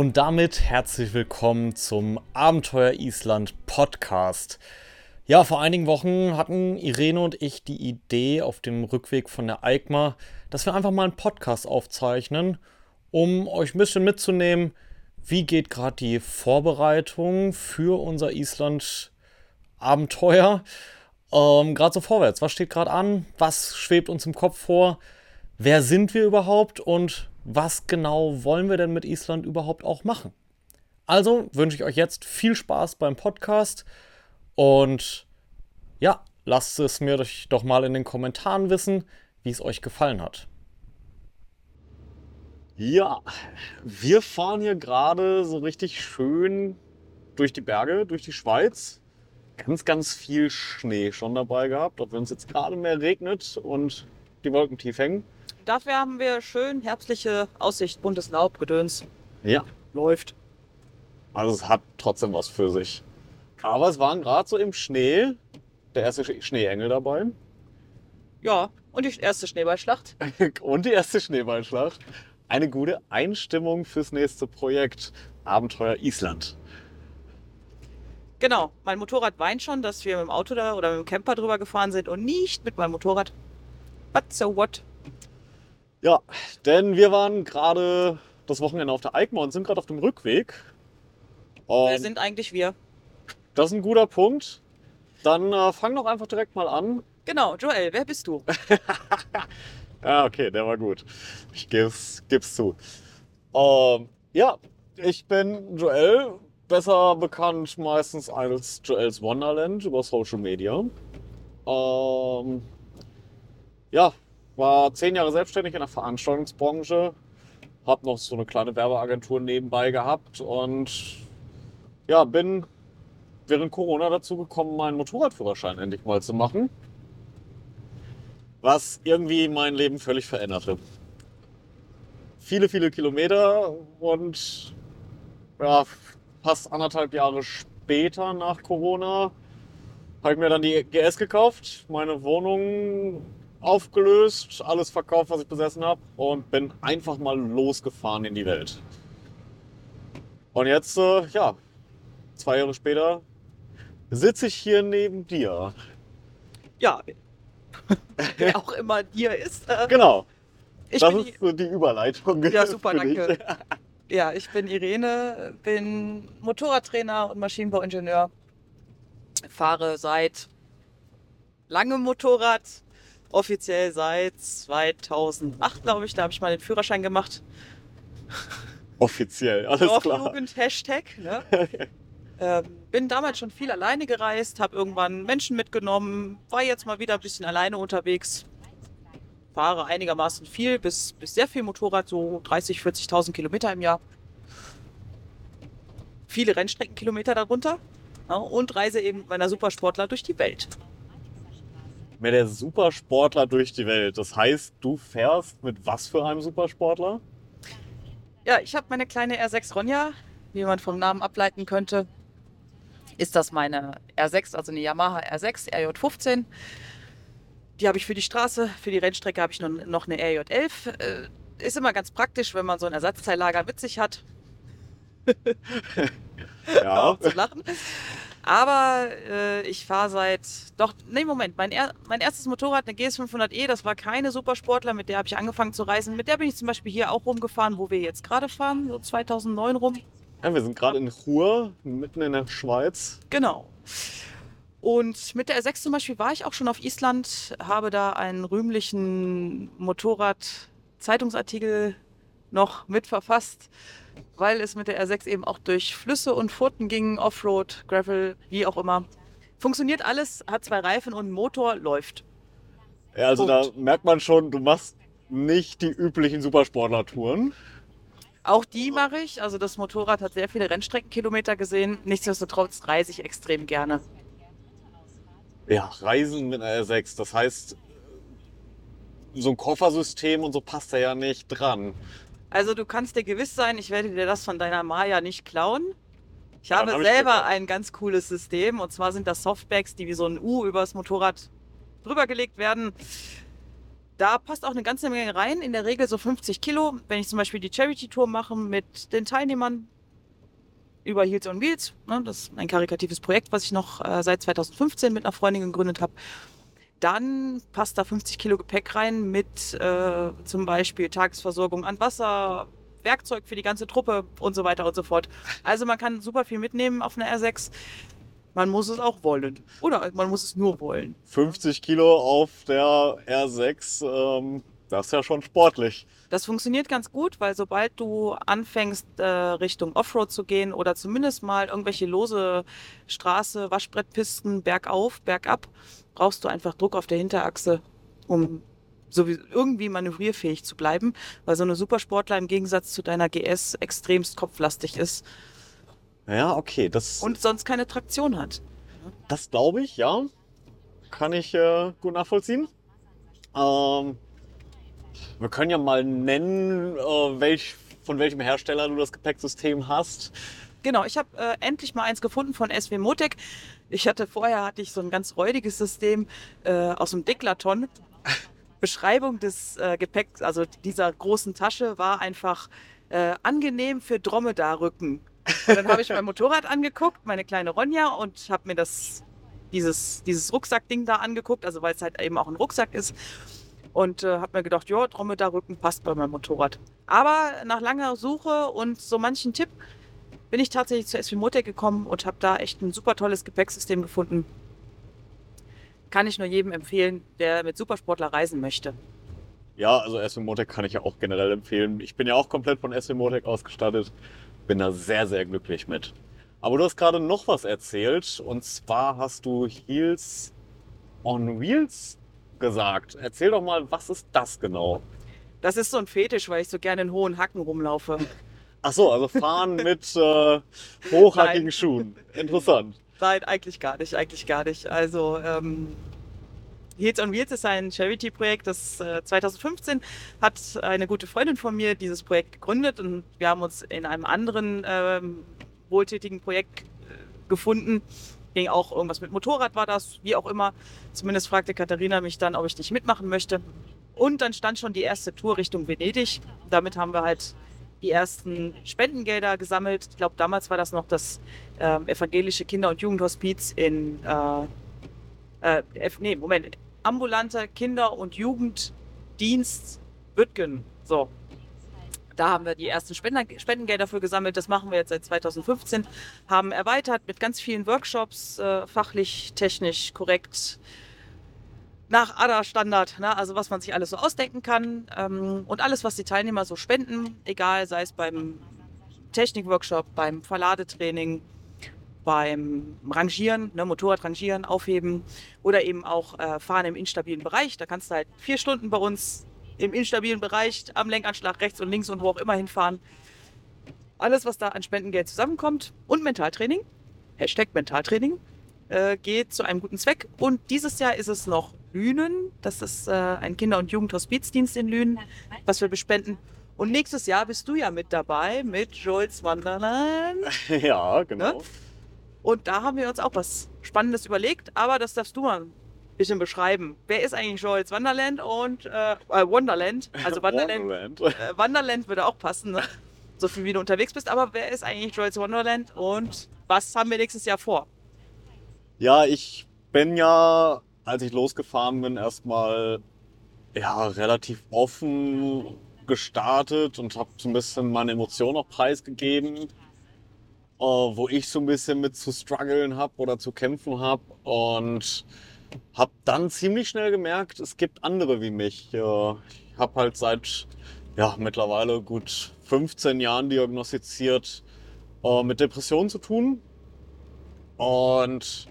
Und damit herzlich willkommen zum Abenteuer Island Podcast. Ja, vor einigen Wochen hatten Irene und ich die Idee auf dem Rückweg von der EICMA, dass wir einfach mal einen Podcast aufzeichnen, um euch ein bisschen mitzunehmen, wie geht gerade die Vorbereitung für unser Island-Abenteuer ähm, gerade so vorwärts. Was steht gerade an? Was schwebt uns im Kopf vor? Wer sind wir überhaupt und was genau wollen wir denn mit Island überhaupt auch machen? Also wünsche ich euch jetzt viel Spaß beim Podcast und ja, lasst es mir doch mal in den Kommentaren wissen, wie es euch gefallen hat. Ja, wir fahren hier gerade so richtig schön durch die Berge, durch die Schweiz. Ganz, ganz viel Schnee schon dabei gehabt, wenn es jetzt gerade mehr regnet und die Wolken tief hängen. Dafür haben wir schön herbstliche Aussicht, buntes Laub, Gedöns. Ja, Läuft. also es hat trotzdem was für sich. Aber es waren gerade so im Schnee der erste Sch- Schneeengel dabei Ja, und die erste Schneeballschlacht. und die erste Schneeballschlacht. Eine gute Einstimmung fürs nächste Projekt Abenteuer Island. Genau, mein Motorrad weint schon, dass wir mit dem Auto da oder mit dem Camper drüber gefahren sind und nicht mit meinem Motorrad. But so what? Ja, denn wir waren gerade das Wochenende auf der EICMA und sind gerade auf dem Rückweg. Wer Und sind eigentlich wir? das ist ein guter Punkt. Dann äh, fang doch einfach direkt mal an. Genau, Joel, wer bist du? Ja, okay, der war gut. Ich geb's, geb's zu. Ähm, ja, ich bin Joel, besser bekannt meistens als Joels Wonderland über Social Media. Ähm, ja, war zehn Jahre selbstständig in der Veranstaltungsbranche, hab noch so eine kleine Werbeagentur nebenbei gehabt und ja, bin während Corona dazu gekommen, meinen Motorradführerschein endlich mal zu machen was irgendwie mein Leben völlig veränderte. Viele, viele Kilometer und ja, fast anderthalb Jahre später nach Corona habe ich mir dann die GS gekauft, meine Wohnung aufgelöst, alles verkauft, was ich besessen habe und bin einfach mal losgefahren in die Welt. Und jetzt, äh, ja, zwei Jahre später sitze ich hier neben dir. Ja, wer auch immer dir ist. Äh, Genau. ich das ist so die Überleitung. Ja, super, danke. Ja, ich bin Irene, bin Motorradtrainer und Maschinenbauingenieur. Fahre seit langem Motorrad, offiziell seit 2008, glaube ich. Da habe ich mal den Führerschein gemacht. Offiziell, alles klar. Dorfjugend, Hashtag. Ne? ähm, bin damals schon viel alleine gereist, habe irgendwann Menschen mitgenommen, war jetzt mal wieder ein bisschen alleine unterwegs. Fahre einigermaßen viel, bis, bis sehr viel Motorrad, so 30.000, 40.000 Kilometer im Jahr. Viele Rennstreckenkilometer darunter. Ja, und reise eben mit meiner Supersportler durch die Welt. Mit der Supersportler durch die Welt. Das heißt, du fährst mit was für einem Supersportler? Ja, ich habe meine kleine R6 Ronja, wie man vom Namen ableiten könnte. Ist das meine R6, also eine Yamaha R6 RJ15. Die habe ich für die Straße, für die Rennstrecke habe ich noch, noch eine RJ11. Äh, ist immer ganz praktisch, wenn man so ein Ersatzteillager mit sich hat. Ja. zu lachen. Aber äh, ich fahre seit, doch, nee, Moment, mein, er, mein erstes Motorrad, eine GS500E, das war keine Supersportler, mit der habe ich angefangen zu reisen. Mit der bin ich zum Beispiel hier auch rumgefahren, wo wir jetzt gerade fahren, so 2009 rum. ja. Wir sind gerade in Chur, mitten in der Schweiz. Genau. Und mit der R6 zum Beispiel war ich auch schon auf Island, habe da einen rühmlichen Motorrad-Zeitungsartikel noch mit verfasst, weil es mit der R6 eben auch durch Flüsse und Furten ging, Offroad, Gravel, wie auch immer. Funktioniert alles, hat zwei Reifen und einen Motor, läuft. Ja, also da Punkt. merkt man schon, du machst nicht die üblichen Supersportler-Touren. Auch die mache ich. Also das Motorrad hat sehr viele Rennstreckenkilometer gesehen. Nichtsdestotrotz reise ich extrem gerne. Ja, Reisen mit einer R6. Das heißt, so ein Koffersystem und so passt da ja nicht dran. Also du kannst dir gewiss sein, ich werde dir das von deiner Maya nicht klauen. Ich habe hab ich selber Glück. ein ganz cooles System und zwar sind das Softbags, die wie so ein U übers Motorrad drüber gelegt werden. Da passt auch eine ganze Menge rein, in der Regel so 50 Kilo. Wenn ich zum Beispiel die Charity-Tour mache mit den Teilnehmern über Heels on Wheels, ne, das ist ein karikatives Projekt, was ich noch äh, seit 2015 mit einer Freundin gegründet habe, dann passt da 50 Kilo Gepäck rein mit äh, zum Beispiel Tagesversorgung an Wasser, Werkzeug für die ganze Truppe und so weiter und so fort. Also man kann super viel mitnehmen auf einer R6. Man muss es auch wollen. Oder man muss es nur wollen. 50 Kilo auf der R6, ähm, das ist ja schon sportlich. Das funktioniert ganz gut, weil sobald du anfängst, äh, Richtung Offroad zu gehen oder zumindest mal irgendwelche lose Straße, Waschbrettpisten, bergauf, bergab, brauchst du einfach Druck auf der Hinterachse, um so irgendwie manövrierfähig zu bleiben, weil so eine Supersportler im Gegensatz zu deiner GS extremst kopflastig ist Ja, okay, das, und sonst keine Traktion hat. das glaube ich, ja. Kann ich äh, gut nachvollziehen. Ähm, wir können ja mal nennen, äh, welch, von welchem Hersteller du das Gepäcksystem hast. Genau, ich habe äh, endlich mal eins gefunden von SW Motec. Ich hatte vorher hatte ich so ein ganz räudiges System äh, aus dem Deklaton. Beschreibung des äh, Gepäcks, also dieser großen Tasche, war einfach äh, angenehm für Dromedarrücken. Und dann habe ich mein Motorrad angeguckt, meine kleine Ronja, und habe mir das, dieses, dieses Rucksackding da angeguckt, also weil es halt eben auch ein Rucksack ist. Und äh, habe mir gedacht, ja, Dromedarrücken passt bei meinem Motorrad. Aber nach langer Suche und so manchen Tipp bin ich tatsächlich zu SW Motec gekommen und habe da echt ein super tolles Gepäcksystem gefunden. Kann ich nur jedem empfehlen, der mit Supersportler reisen möchte. Ja, also SW Motec kann ich ja auch generell empfehlen. Ich bin ja auch komplett von SW Motec ausgestattet. Bin da sehr, sehr glücklich mit. Aber du hast gerade noch was erzählt. Und zwar hast du Heels on Wheels gesagt. Erzähl doch mal, was ist das genau? Das ist so ein Fetisch, weil ich so gerne in hohen Hacken rumlaufe. Ach so, also fahren mit äh, hochhackigen Nein. Schuhen. Interessant. Nein, eigentlich gar nicht, eigentlich gar nicht. Also ähm, Heels on Wheels ist ein Charity-Projekt, das äh, 2015 hat eine gute Freundin von mir dieses Projekt gegründet und wir haben uns in einem anderen ähm, wohltätigen Projekt äh, gefunden. Ging auch irgendwas mit Motorrad war das, wie auch immer. Zumindest fragte Katharina mich dann, ob ich nicht mitmachen möchte. Und dann stand schon die erste Tour Richtung Venedig. Damit haben wir halt die ersten Spendengelder gesammelt. Ich glaube, damals war das noch das ähm, evangelische Kinder- und Jugendhospiz in, äh, äh, nee, Moment, ambulanter Kinder- und Jugenddienst Büttgen. So. Da haben wir die ersten Spender, Spendengelder für gesammelt. Das machen wir jetzt seit 2015. Haben erweitert mit ganz vielen Workshops, äh, fachlich, technisch, korrekt, nach ADA-Standard, ne? also was man sich alles so ausdenken kann. Ähm, und alles, was die Teilnehmer so spenden, egal, sei es beim Technikworkshop, beim Verladetraining, beim Rangieren, ne, Motorrad rangieren, aufheben oder eben auch äh, fahren im instabilen Bereich. Da kannst du halt vier Stunden bei uns im instabilen Bereich am Lenkanschlag rechts und links und wo auch immer hinfahren. Alles, was da an Spendengeld zusammenkommt und Mentaltraining, Hashtag Mentaltraining, äh, geht zu einem guten Zweck. Und dieses Jahr ist es noch Lünen. Das ist äh, ein Kinder- und Jugendhospizdienst in Lünen, was wir bespenden. Und nächstes Jahr bist du ja mit dabei mit Joel's Wonderland. ja, genau. Ne? Und da haben wir uns auch was Spannendes überlegt, aber das darfst du mal bisschen beschreiben. Wer ist eigentlich Joel's Wonderland und äh, äh, Wonderland? Also Wonderland, Wonderland. äh, Wonderland würde auch passen, ne? so viel wie du unterwegs bist. Aber wer ist eigentlich Joel's Wonderland und was haben wir nächstes Jahr vor? Ja, ich bin ja, als ich losgefahren bin, erstmal ja, relativ offen gestartet und habe so ein bisschen meine Emotionen auch preisgegeben, äh, wo ich so ein bisschen mit zu strugglen habe oder zu kämpfen habe und habe dann ziemlich schnell gemerkt, es gibt andere wie mich. Äh, ich habe halt seit ja, mittlerweile gut 15 Jahren diagnostiziert äh, mit Depressionen zu tun und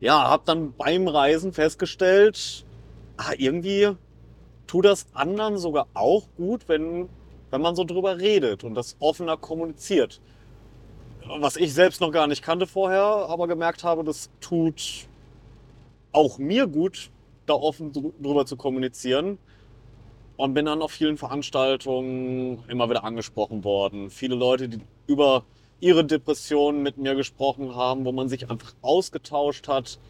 ja, habe dann beim Reisen festgestellt, ah, irgendwie tut das anderen sogar auch gut, wenn, wenn man so drüber redet und das offener kommuniziert. Was ich selbst noch gar nicht kannte vorher, aber gemerkt habe, das tut auch mir gut, da offen dr- drüber zu kommunizieren. Und bin dann auf vielen Veranstaltungen immer wieder angesprochen worden. Viele Leute, die über ihre Depressionen mit mir gesprochen haben, wo man sich einfach ausgetauscht hat.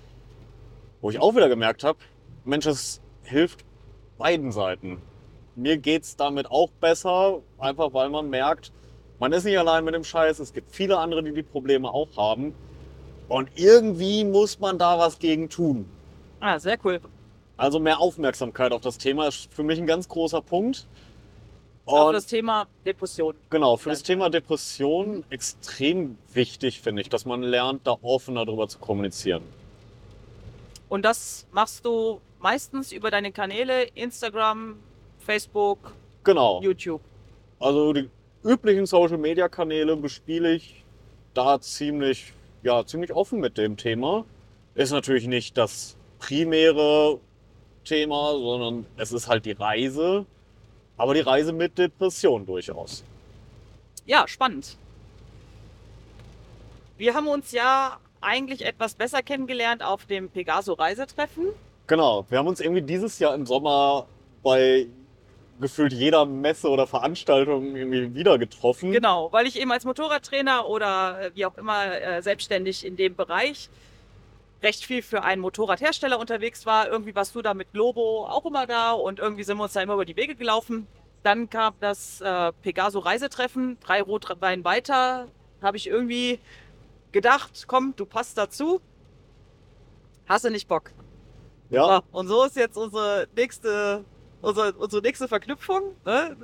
Wo ich auch wieder gemerkt habe, Mensch, es hilft beiden Seiten. Mir geht's damit auch besser, einfach weil man merkt, man ist nicht allein mit dem Scheiß. Es gibt viele andere, die die Probleme auch haben. Und irgendwie muss man da was gegen tun. Ah, sehr cool. Also mehr Aufmerksamkeit auf das Thema ist für mich ein ganz großer Punkt. Auch Und das Thema Depression. genau, für das Thema Depression extrem wichtig, finde ich, dass man lernt, da offener drüber zu kommunizieren. Und das machst du meistens über deine Kanäle Instagram, Facebook, Genau. YouTube. Also die üblichen Social Media Kanäle bespiele ich da ziemlich, ja, ziemlich offen mit dem Thema. Ist natürlich nicht das primäre Thema, sondern es ist halt die Reise. Aber die Reise mit Depression durchaus. Ja, spannend. Wir haben uns ja eigentlich etwas besser kennengelernt auf dem Pegaso-Reisetreffen. Genau, wir haben uns irgendwie dieses Jahr im Sommer bei gefühlt jeder Messe oder Veranstaltung irgendwie wieder getroffen. Genau, weil ich eben als Motorradtrainer oder äh, wie auch immer äh, selbstständig in dem Bereich recht viel für einen Motorradhersteller unterwegs war. Irgendwie warst du da mit Globo auch immer da und irgendwie sind wir uns da immer über die Wege gelaufen. Dann kam das äh, Pegaso Reisetreffen, drei Rotwein weiter, habe ich irgendwie gedacht, komm, du passt dazu. Hast du nicht Bock? Ja, So, und so ist jetzt unsere nächste, unsere, unsere nächste Verknüpfung. Ne?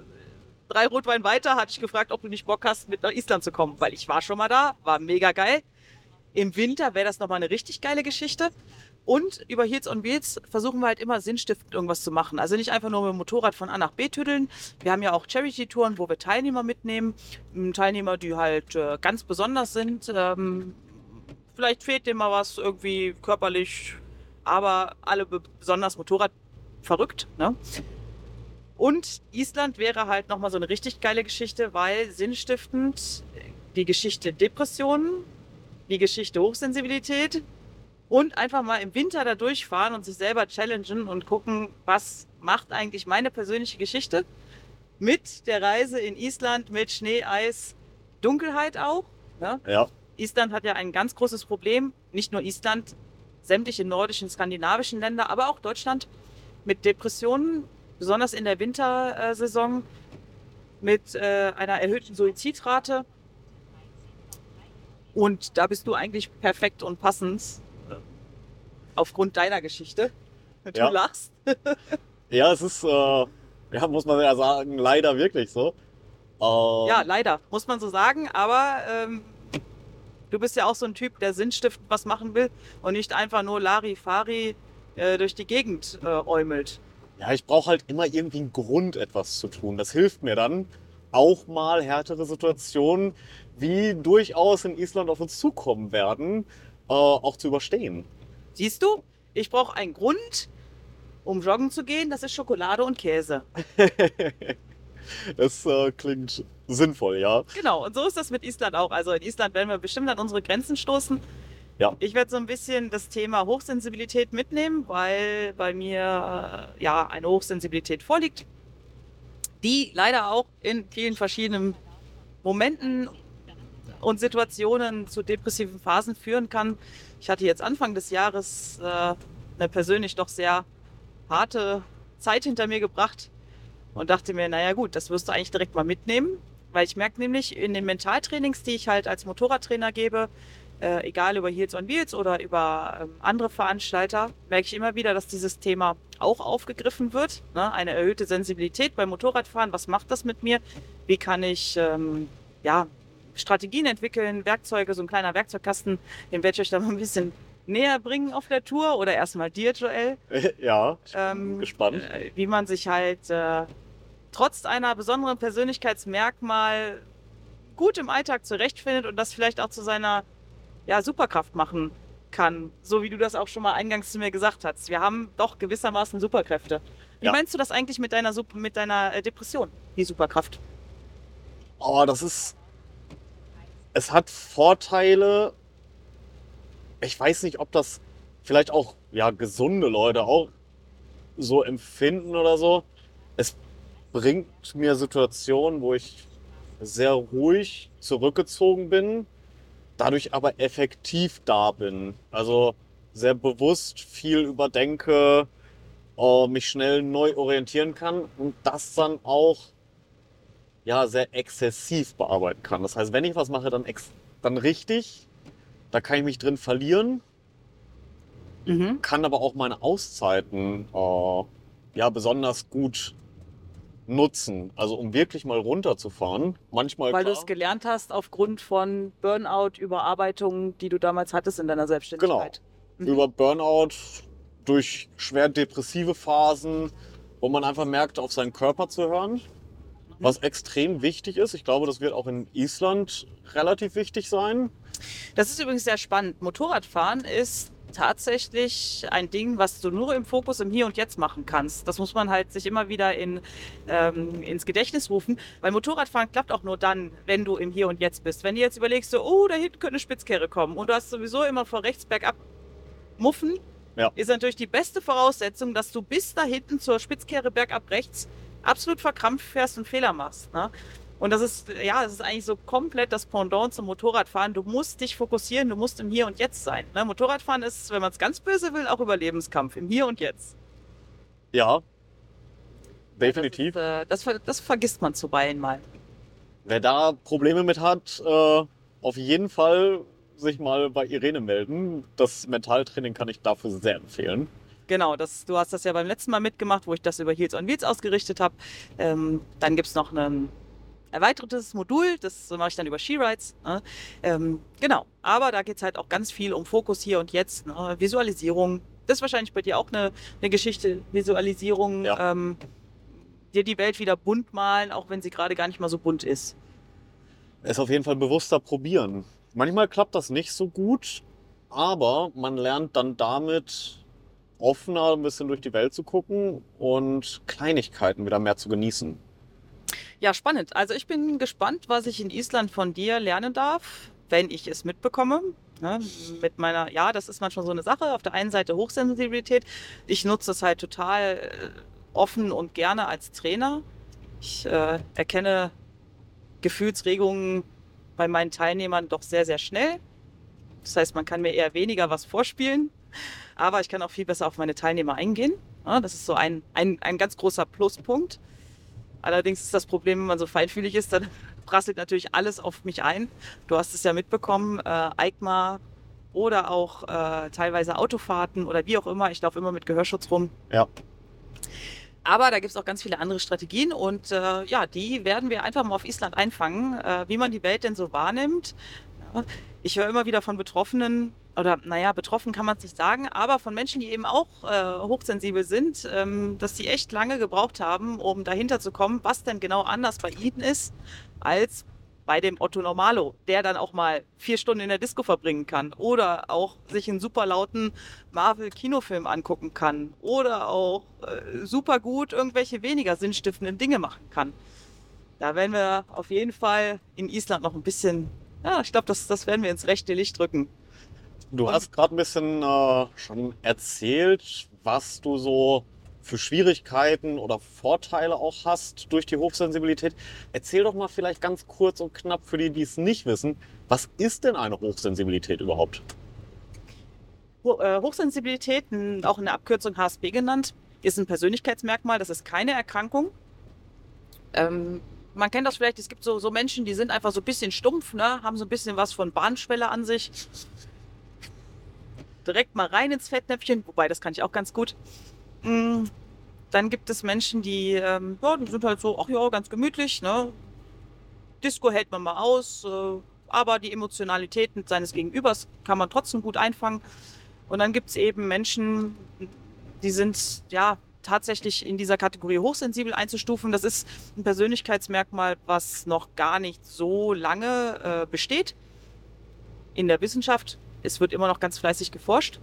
Drei Rotwein weiter hatte ich gefragt, ob du nicht Bock hast, mit nach Island zu kommen, weil ich war schon mal da, war mega geil. Im Winter wäre das nochmal eine richtig geile Geschichte. Und über Heels on Wheels versuchen wir halt immer sinnstiftend irgendwas zu machen. Also nicht einfach nur mit dem Motorrad von A nach B tüdeln. Wir haben ja auch Charity-Touren, wo wir Teilnehmer mitnehmen. Teilnehmer, die halt äh, ganz besonders sind. Ähm, vielleicht fehlt dem mal was irgendwie körperlich, aber alle be- besonders Motorrad verrückt. Ne? Und Island wäre halt nochmal so eine richtig geile Geschichte, weil sinnstiftend die Geschichte Depressionen, die Geschichte Hochsensibilität und einfach mal im Winter da durchfahren und sich selber challengen und gucken, was macht eigentlich meine persönliche Geschichte mit der Reise in Island mit Schnee, Eis, Dunkelheit auch. Ne? ja. Island hat ja ein ganz großes Problem, nicht nur Island, sämtliche nordischen, skandinavischen Länder, aber auch Deutschland mit Depressionen, besonders in der Wintersaison, mit äh, einer erhöhten Suizidrate. Und da bist du eigentlich perfekt und passend äh, aufgrund deiner Geschichte. Du Ja. lachst. Ja, es ist, äh, ja, muss man ja sagen, leider wirklich so. Ähm, Ja, leider, muss man so sagen, aber ähm, du bist ja auch so ein Typ, der sinnstiftend was machen will und nicht einfach nur Larifari äh, durch die Gegend äh, äumelt. Ja, ich brauche halt immer irgendwie einen Grund, etwas zu tun. Das hilft mir dann, auch mal härtere Situationen, wie durchaus in Island auf uns zukommen werden, äh, auch zu überstehen. Siehst du, ich brauche einen Grund, um joggen zu gehen, das ist Schokolade und Käse. Das äh, klingt sinnvoll, ja. Genau, und so ist das mit Island auch. Also in Island werden wir bestimmt an unsere Grenzen stoßen. Ja. Ich werde so ein bisschen das Thema Hochsensibilität mitnehmen, weil bei mir äh, ja eine Hochsensibilität vorliegt, die leider auch in vielen verschiedenen Momenten und Situationen zu depressiven Phasen führen kann. Ich hatte jetzt Anfang des Jahres äh, eine persönlich doch sehr harte Zeit hinter mir gebracht und dachte mir, naja gut, das wirst du eigentlich direkt mal mitnehmen, weil ich merke nämlich in den Mentaltrainings, die ich halt als Motorradtrainer gebe, äh, egal über Heels on Wheels oder über ähm, andere Veranstalter, merke ich immer wieder, dass dieses Thema auch aufgegriffen wird. Ne? Eine erhöhte Sensibilität beim Motorradfahren, was macht das mit mir? Wie kann ich ähm, ja, Strategien entwickeln, Werkzeuge, so ein kleiner Werkzeugkasten, den werde ich euch da mal ein bisschen näher bringen auf der Tour oder erstmal dir, Joel ja, ich bin ähm, gespannt. äh, wie man sich halt äh, trotz einer besonderen Persönlichkeitsmerkmal gut im Alltag zurechtfindet und das vielleicht auch zu seiner ja, Superkraft machen kann. So wie du das auch schon mal eingangs zu mir gesagt hast. Wir haben doch gewissermaßen Superkräfte. Wie Ja. meinst du das eigentlich mit deiner, mit deiner äh, Depression, die Superkraft? Oh, das ist. Es hat Vorteile. Ich weiß nicht, ob das vielleicht auch ja, gesunde Leute auch so empfinden oder so. Es bringt mir Situationen, wo ich sehr ruhig zurückgezogen bin, dadurch aber effektiv da bin. Also sehr bewusst viel überdenke äh, mich schnell neu orientieren kann und das dann auch ja, sehr exzessiv bearbeiten kann. Das heißt, wenn ich was mache, dann, ex dann richtig, da kann ich mich drin verlieren, Mhm. kann aber auch meine Auszeiten äh, ja, besonders gut nutzen. Also um wirklich mal runterzufahren. Manchmal Weil du es gelernt hast aufgrund von Burnout, Überarbeitung, die du damals hattest in deiner Selbstständigkeit. Mhm. über Burnout, durch schwer depressive Phasen, wo man einfach merkt, auf seinen Körper zu hören. Was extrem wichtig ist. Ich glaube, das wird auch in Island relativ wichtig sein. Das ist übrigens sehr spannend. Motorradfahren ist tatsächlich ein Ding, was du nur im Fokus im Hier und Jetzt machen kannst. Das muss man halt sich immer wieder in, ähm, ins Gedächtnis rufen, weil Motorradfahren klappt auch nur dann, wenn du im Hier und Jetzt bist. Wenn du jetzt überlegst, so, oh, da hinten könnte eine Spitzkehre kommen und du hast sowieso immer vor rechts bergab Muffen, Ja. ist natürlich die beste Voraussetzung, dass du bis da hinten zur Spitzkehre bergab rechts absolut verkrampft fährst und Fehler machst. Ne? Und das ist, ja, das ist eigentlich so komplett das Pendant zum Motorradfahren. Du musst dich fokussieren, du musst im Hier und Jetzt sein. Ne? Motorradfahren ist, wenn man es ganz böse will, auch Überlebenskampf im Hier und Jetzt. Ja, definitiv. Das, ist, äh, das, das vergisst man zuweilen mal. Wer da Probleme mit hat, äh, auf jeden Fall sich mal bei Irene melden. Das Mentaltraining kann ich dafür sehr empfehlen. Genau, das, du hast das ja beim letzten Mal mitgemacht, wo ich das über Heels on Wheels ausgerichtet habe. Ähm, dann gibt es noch ein erweitertes Modul, das mache ich dann über She-Rides. Ne? Ähm, genau, aber da geht es halt auch ganz viel um Fokus hier und jetzt, ne? Visualisierung. Das ist wahrscheinlich bei dir auch eine, eine Geschichte, Visualisierung, Ja. ähm, dir die Welt wieder bunt malen, auch wenn sie gerade gar nicht mal so bunt ist. Es auf jeden Fall bewusster probieren. Manchmal klappt das nicht so gut, aber man lernt dann damit offener ein bisschen durch die Welt zu gucken und Kleinigkeiten wieder mehr zu genießen. Ja, spannend. Also ich bin gespannt, was ich in Island von dir lernen darf, wenn ich es mitbekomme. Ne, mit meiner, ja, das ist manchmal so eine Sache. Auf der einen Seite Hochsensibilität. Ich nutze es halt total äh, offen und gerne als Trainer. Ich äh, erkenne Gefühlsregungen bei meinen Teilnehmern doch sehr, sehr schnell. Das heißt, man kann mir eher weniger was vorspielen, aber ich kann auch viel besser auf meine Teilnehmer eingehen. Ja, das ist so ein, ein, ein ganz großer Pluspunkt. Allerdings ist das Problem, wenn man so feinfühlig ist, dann prasselt natürlich alles auf mich ein. Du hast es ja mitbekommen, äh, EICMA oder auch äh, teilweise Autofahrten oder wie auch immer. Ich laufe immer mit Gehörschutz rum. Ja. Aber da gibt es auch ganz viele andere Strategien und äh, ja, die werden wir einfach mal auf Island einfangen, äh, wie man die Welt denn so wahrnimmt. Ja, ich höre immer wieder von Betroffenen, oder naja, betroffen kann man es nicht sagen, aber von Menschen, die eben auch äh, hochsensibel sind, ähm, dass die echt lange gebraucht haben, um dahinter zu kommen, was denn genau anders bei ihnen ist, als bei dem Otto Normalo, der dann auch mal vier Stunden in der Disco verbringen kann oder auch sich einen super lauten Marvel-Kinofilm angucken kann oder auch äh, super gut irgendwelche weniger sinnstiftenden Dinge machen kann. Da werden wir auf jeden Fall in Island noch ein bisschen, ja, ich glaube, das, das werden wir ins rechte Licht drücken. Du Und- hast gerade ein bisschen äh, schon erzählt, was du so für Schwierigkeiten oder Vorteile auch hast durch die Hochsensibilität. Erzähl doch mal vielleicht ganz kurz und knapp für die, die es nicht wissen, was ist denn eine Hochsensibilität überhaupt? Ho äh, Hochsensibilität, auch in der Abkürzung HSP genannt, ist ein Persönlichkeitsmerkmal, das ist keine Erkrankung. Ähm, man kennt das vielleicht, es gibt so, so Menschen, die sind einfach so ein bisschen stumpf, ne? haben so ein bisschen was von Bahnschwelle an sich. Direkt mal rein ins Fettnäpfchen, wobei das kann ich auch ganz gut. Mm, Dann gibt es Menschen, die, ähm, ja, die sind halt so, ach ja, ganz gemütlich, ne? Disco hält man mal aus, äh, aber die Emotionalität seines Gegenübers kann man trotzdem gut einfangen. Und dann gibt es eben Menschen, die sind ja tatsächlich in dieser Kategorie hochsensibel einzustufen. Das ist ein Persönlichkeitsmerkmal, was noch gar nicht so lange äh, besteht in der Wissenschaft. Es wird immer noch ganz fleißig geforscht.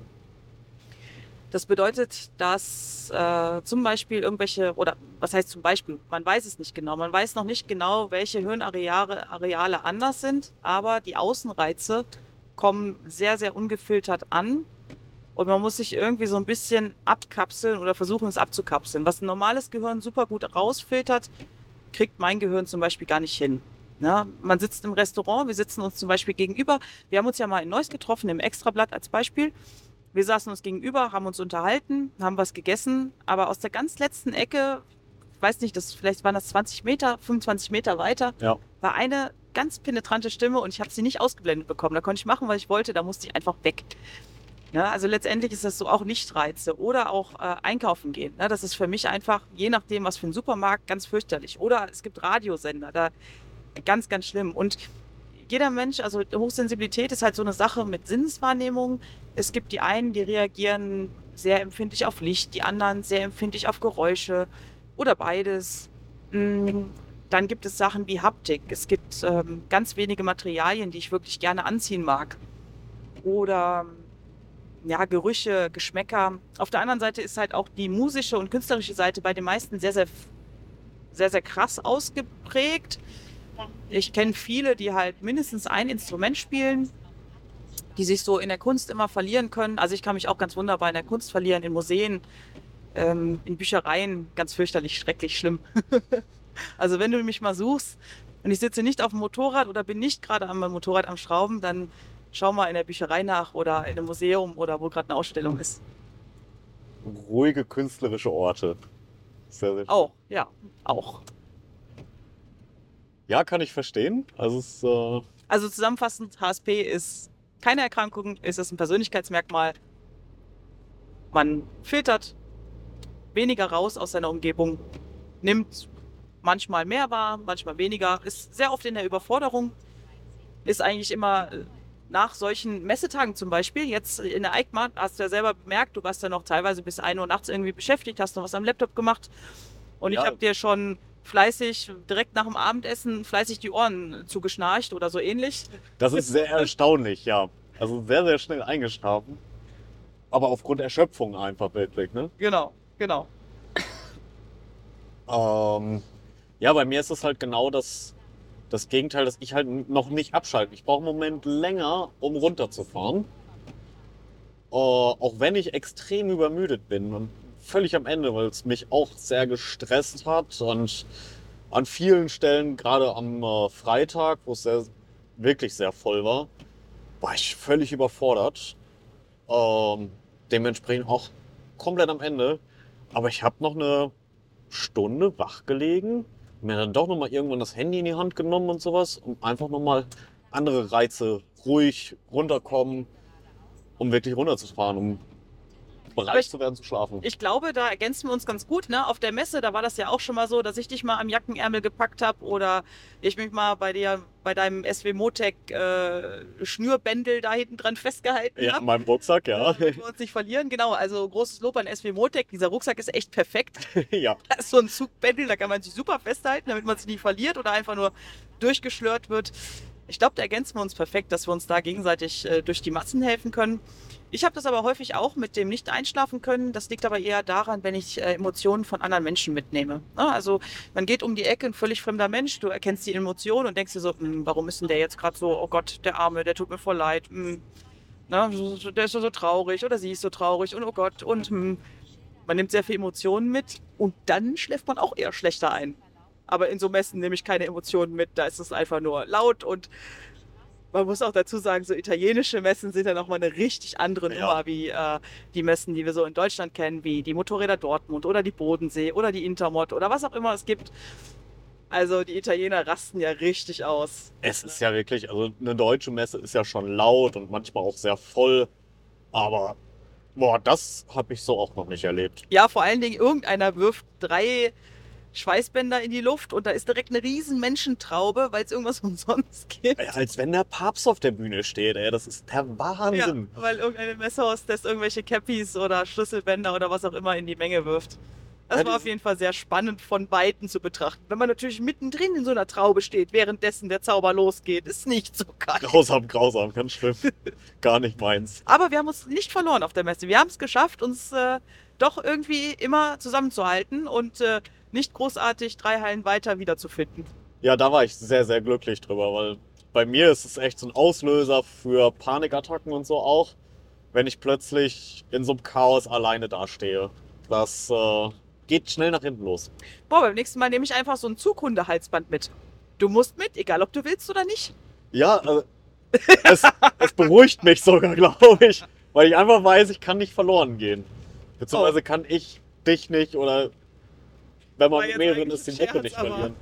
Das bedeutet, dass äh, zum Beispiel irgendwelche, oder was heißt zum Beispiel, man weiß es nicht genau, man weiß noch nicht genau, welche Hirnareale Areale anders sind, aber die Außenreize kommen sehr, sehr ungefiltert an und man muss sich irgendwie so ein bisschen abkapseln oder versuchen, es abzukapseln. Was ein normales Gehirn super gut rausfiltert, kriegt mein Gehirn zum Beispiel gar nicht hin. Ja, man sitzt im Restaurant, wir sitzen uns zum Beispiel gegenüber. Wir haben uns ja mal in Neuss getroffen, im Extrablatt als Beispiel. Wir saßen uns gegenüber, haben uns unterhalten, haben was gegessen, aber aus der ganz letzten Ecke, ich weiß nicht, das, vielleicht waren das 20 Meter, 25 Meter weiter, Ja. war eine ganz penetrante Stimme und ich habe sie nicht ausgeblendet bekommen. Da konnte ich machen, was ich wollte, da musste ich einfach weg. Ja, also letztendlich ist das so auch Nichtreize oder auch äh, einkaufen gehen. Ne? Das ist für mich einfach, je nachdem, was für ein Supermarkt, ganz fürchterlich. Oder es gibt Radiosender, da ganz, ganz schlimm. Und jeder Mensch, also Hochsensibilität ist halt so eine Sache mit Sinneswahrnehmung. Es gibt die einen, die reagieren sehr empfindlich auf Licht, die anderen sehr empfindlich auf Geräusche oder beides. Mm, Dann gibt es Sachen wie Haptik. Es gibt ähm, ganz wenige Materialien, die ich wirklich gerne anziehen mag. Oder ja, Gerüche, Geschmäcker. Auf der anderen Seite ist halt auch die musische und künstlerische Seite bei den meisten sehr, sehr, sehr, sehr krass ausgeprägt. Ich kenne viele, die halt mindestens ein Instrument spielen, die sich so in der Kunst immer verlieren können. Also ich kann mich auch ganz wunderbar in der Kunst verlieren, in Museen, ähm, in Büchereien, ganz fürchterlich, schrecklich schlimm. also wenn du mich mal suchst und ich sitze nicht auf dem Motorrad oder bin nicht gerade am Motorrad am Schrauben, dann schau mal in der Bücherei nach oder in einem Museum oder wo gerade eine Ausstellung ist. Ruhige künstlerische Orte. Sehr, sehr schön. Auch, ja, auch. Ja, kann ich verstehen. Also es, äh, Also zusammenfassend, HSP ist keine Erkrankung, ist es ein Persönlichkeitsmerkmal. Man filtert weniger raus aus seiner Umgebung, nimmt manchmal mehr wahr, manchmal weniger, ist sehr oft in der Überforderung, ist eigentlich immer nach solchen Messetagen zum Beispiel, jetzt in der EICMA, hast du ja selber bemerkt, du warst ja noch teilweise bis 1 Uhr nachts irgendwie beschäftigt, hast noch was am Laptop gemacht und ich Ja. habe dir schon fleißig, direkt nach dem Abendessen, fleißig die Ohren zugeschnarcht oder so ähnlich. das ist sehr erstaunlich, ja. Also sehr, sehr schnell eingeschlafen. Aber aufgrund Erschöpfung einfach wirklich, ne? Genau, genau. Ähm, ja, bei mir ist es halt genau das, das Gegenteil, dass ich halt noch nicht abschalte. Ich brauche einen Moment länger, um runterzufahren. Äh, auch wenn ich extrem übermüdet bin und völlig am Ende, weil es mich auch sehr gestresst hat und an vielen Stellen, gerade am äh, Freitag, wo es sehr, wirklich sehr voll war, war ich völlig überfordert. Ähm, dementsprechend auch komplett am Ende. Aber ich habe noch eine Stunde wach gelegen, mir dann doch noch mal irgendwann das Handy in die Hand genommen und sowas, um einfach noch mal andere Reize ruhig runterkommen, um wirklich runterzufahren, um bereit ich- zu werden zu schlafen. Ich glaube, da ergänzen wir uns ganz gut. Ne? Auf der Messe, da war das ja auch schon mal so, dass ich dich mal am Jackenärmel gepackt habe oder ich mich mal bei dir, bei deinem SW Motec äh, Schnürbändel da hinten dran festgehalten ja, in habe. meinem Rucksack, ja. Damit wir uns nicht verlieren. Genau, also großes Lob an SW Motec. Dieser Rucksack ist echt perfekt. ja. Da ist so ein Zugbändel, da kann man sich super festhalten, damit man sich nicht verliert oder einfach nur durchgeschlört wird. Ich glaube, da ergänzen wir uns perfekt, dass wir uns da gegenseitig äh, durch die Massen helfen können. Ich habe das aber häufig auch mit dem nicht einschlafen können. Das liegt aber eher daran, wenn ich äh, Emotionen von anderen Menschen mitnehme. Ne? Also man geht um die Ecke, ein völlig fremder Mensch, du erkennst die Emotion und denkst dir so, "Hm, warum ist denn der jetzt gerade so, oh Gott, der Arme, der tut mir voll leid. Hm, na, so- der ist so, traurig oder sie ist so traurig und oh Gott und hm, man nimmt sehr viel Emotionen mit und dann schläft man auch eher schlechter ein. Aber in so Messen nehme ich keine Emotionen mit, da ist es einfach nur laut und man muss auch dazu sagen, so italienische Messen sind ja nochmal eine richtig andere Ja. Nummer wie äh, die Messen, die wir so in Deutschland kennen, wie die Motorräder Dortmund oder die Bodensee oder die Intermod oder was auch immer es gibt. Also die Italiener rasten ja richtig aus. Es ist ja wirklich, also eine deutsche Messe ist ja schon laut und manchmal auch sehr voll, aber boah, das habe ich so auch noch nicht erlebt. Ja, vor allen Dingen irgendeiner wirft drei Schweißbänder in die Luft und da ist direkt eine riesen Menschentraube, weil es irgendwas umsonst gibt. Ey, Als wenn der Papst auf der Bühne steht, ey, das ist der Ja, Wahnsinn. weil irgendeine Messehostess irgendwelche Cappies oder Schlüsselbänder oder was auch immer in die Menge wirft. Das Ja, war das- auf jeden Fall sehr spannend von Weitem zu betrachten. Wenn man natürlich mittendrin in so einer Traube steht, währenddessen der Zauber losgeht, ist nicht so geil. Grausam, grausam, ganz schlimm. Gar nicht meins. Aber wir haben uns nicht verloren auf der Messe. Wir haben es geschafft, uns äh, doch irgendwie immer zusammenzuhalten und äh, nicht großartig drei Hallen weiter wiederzufinden. Ja, da war ich sehr, sehr glücklich drüber, weil bei mir ist es echt so ein Auslöser für Panikattacken und so auch, wenn ich plötzlich in so einem Chaos alleine dastehe. Das äh, geht schnell nach hinten los. Boah, beim nächsten Mal nehme ich einfach so ein Zughundehalsband mit. Du musst mit, egal ob du willst oder nicht. Ja, äh, es, es beruhigt mich sogar, glaube ich. Weil ich einfach weiß, ich kann nicht verloren gehen. Oh. Beziehungsweise kann ich dich nicht oder wenn man mit mehreren ist, Gruppe Scherz, nicht verlieren.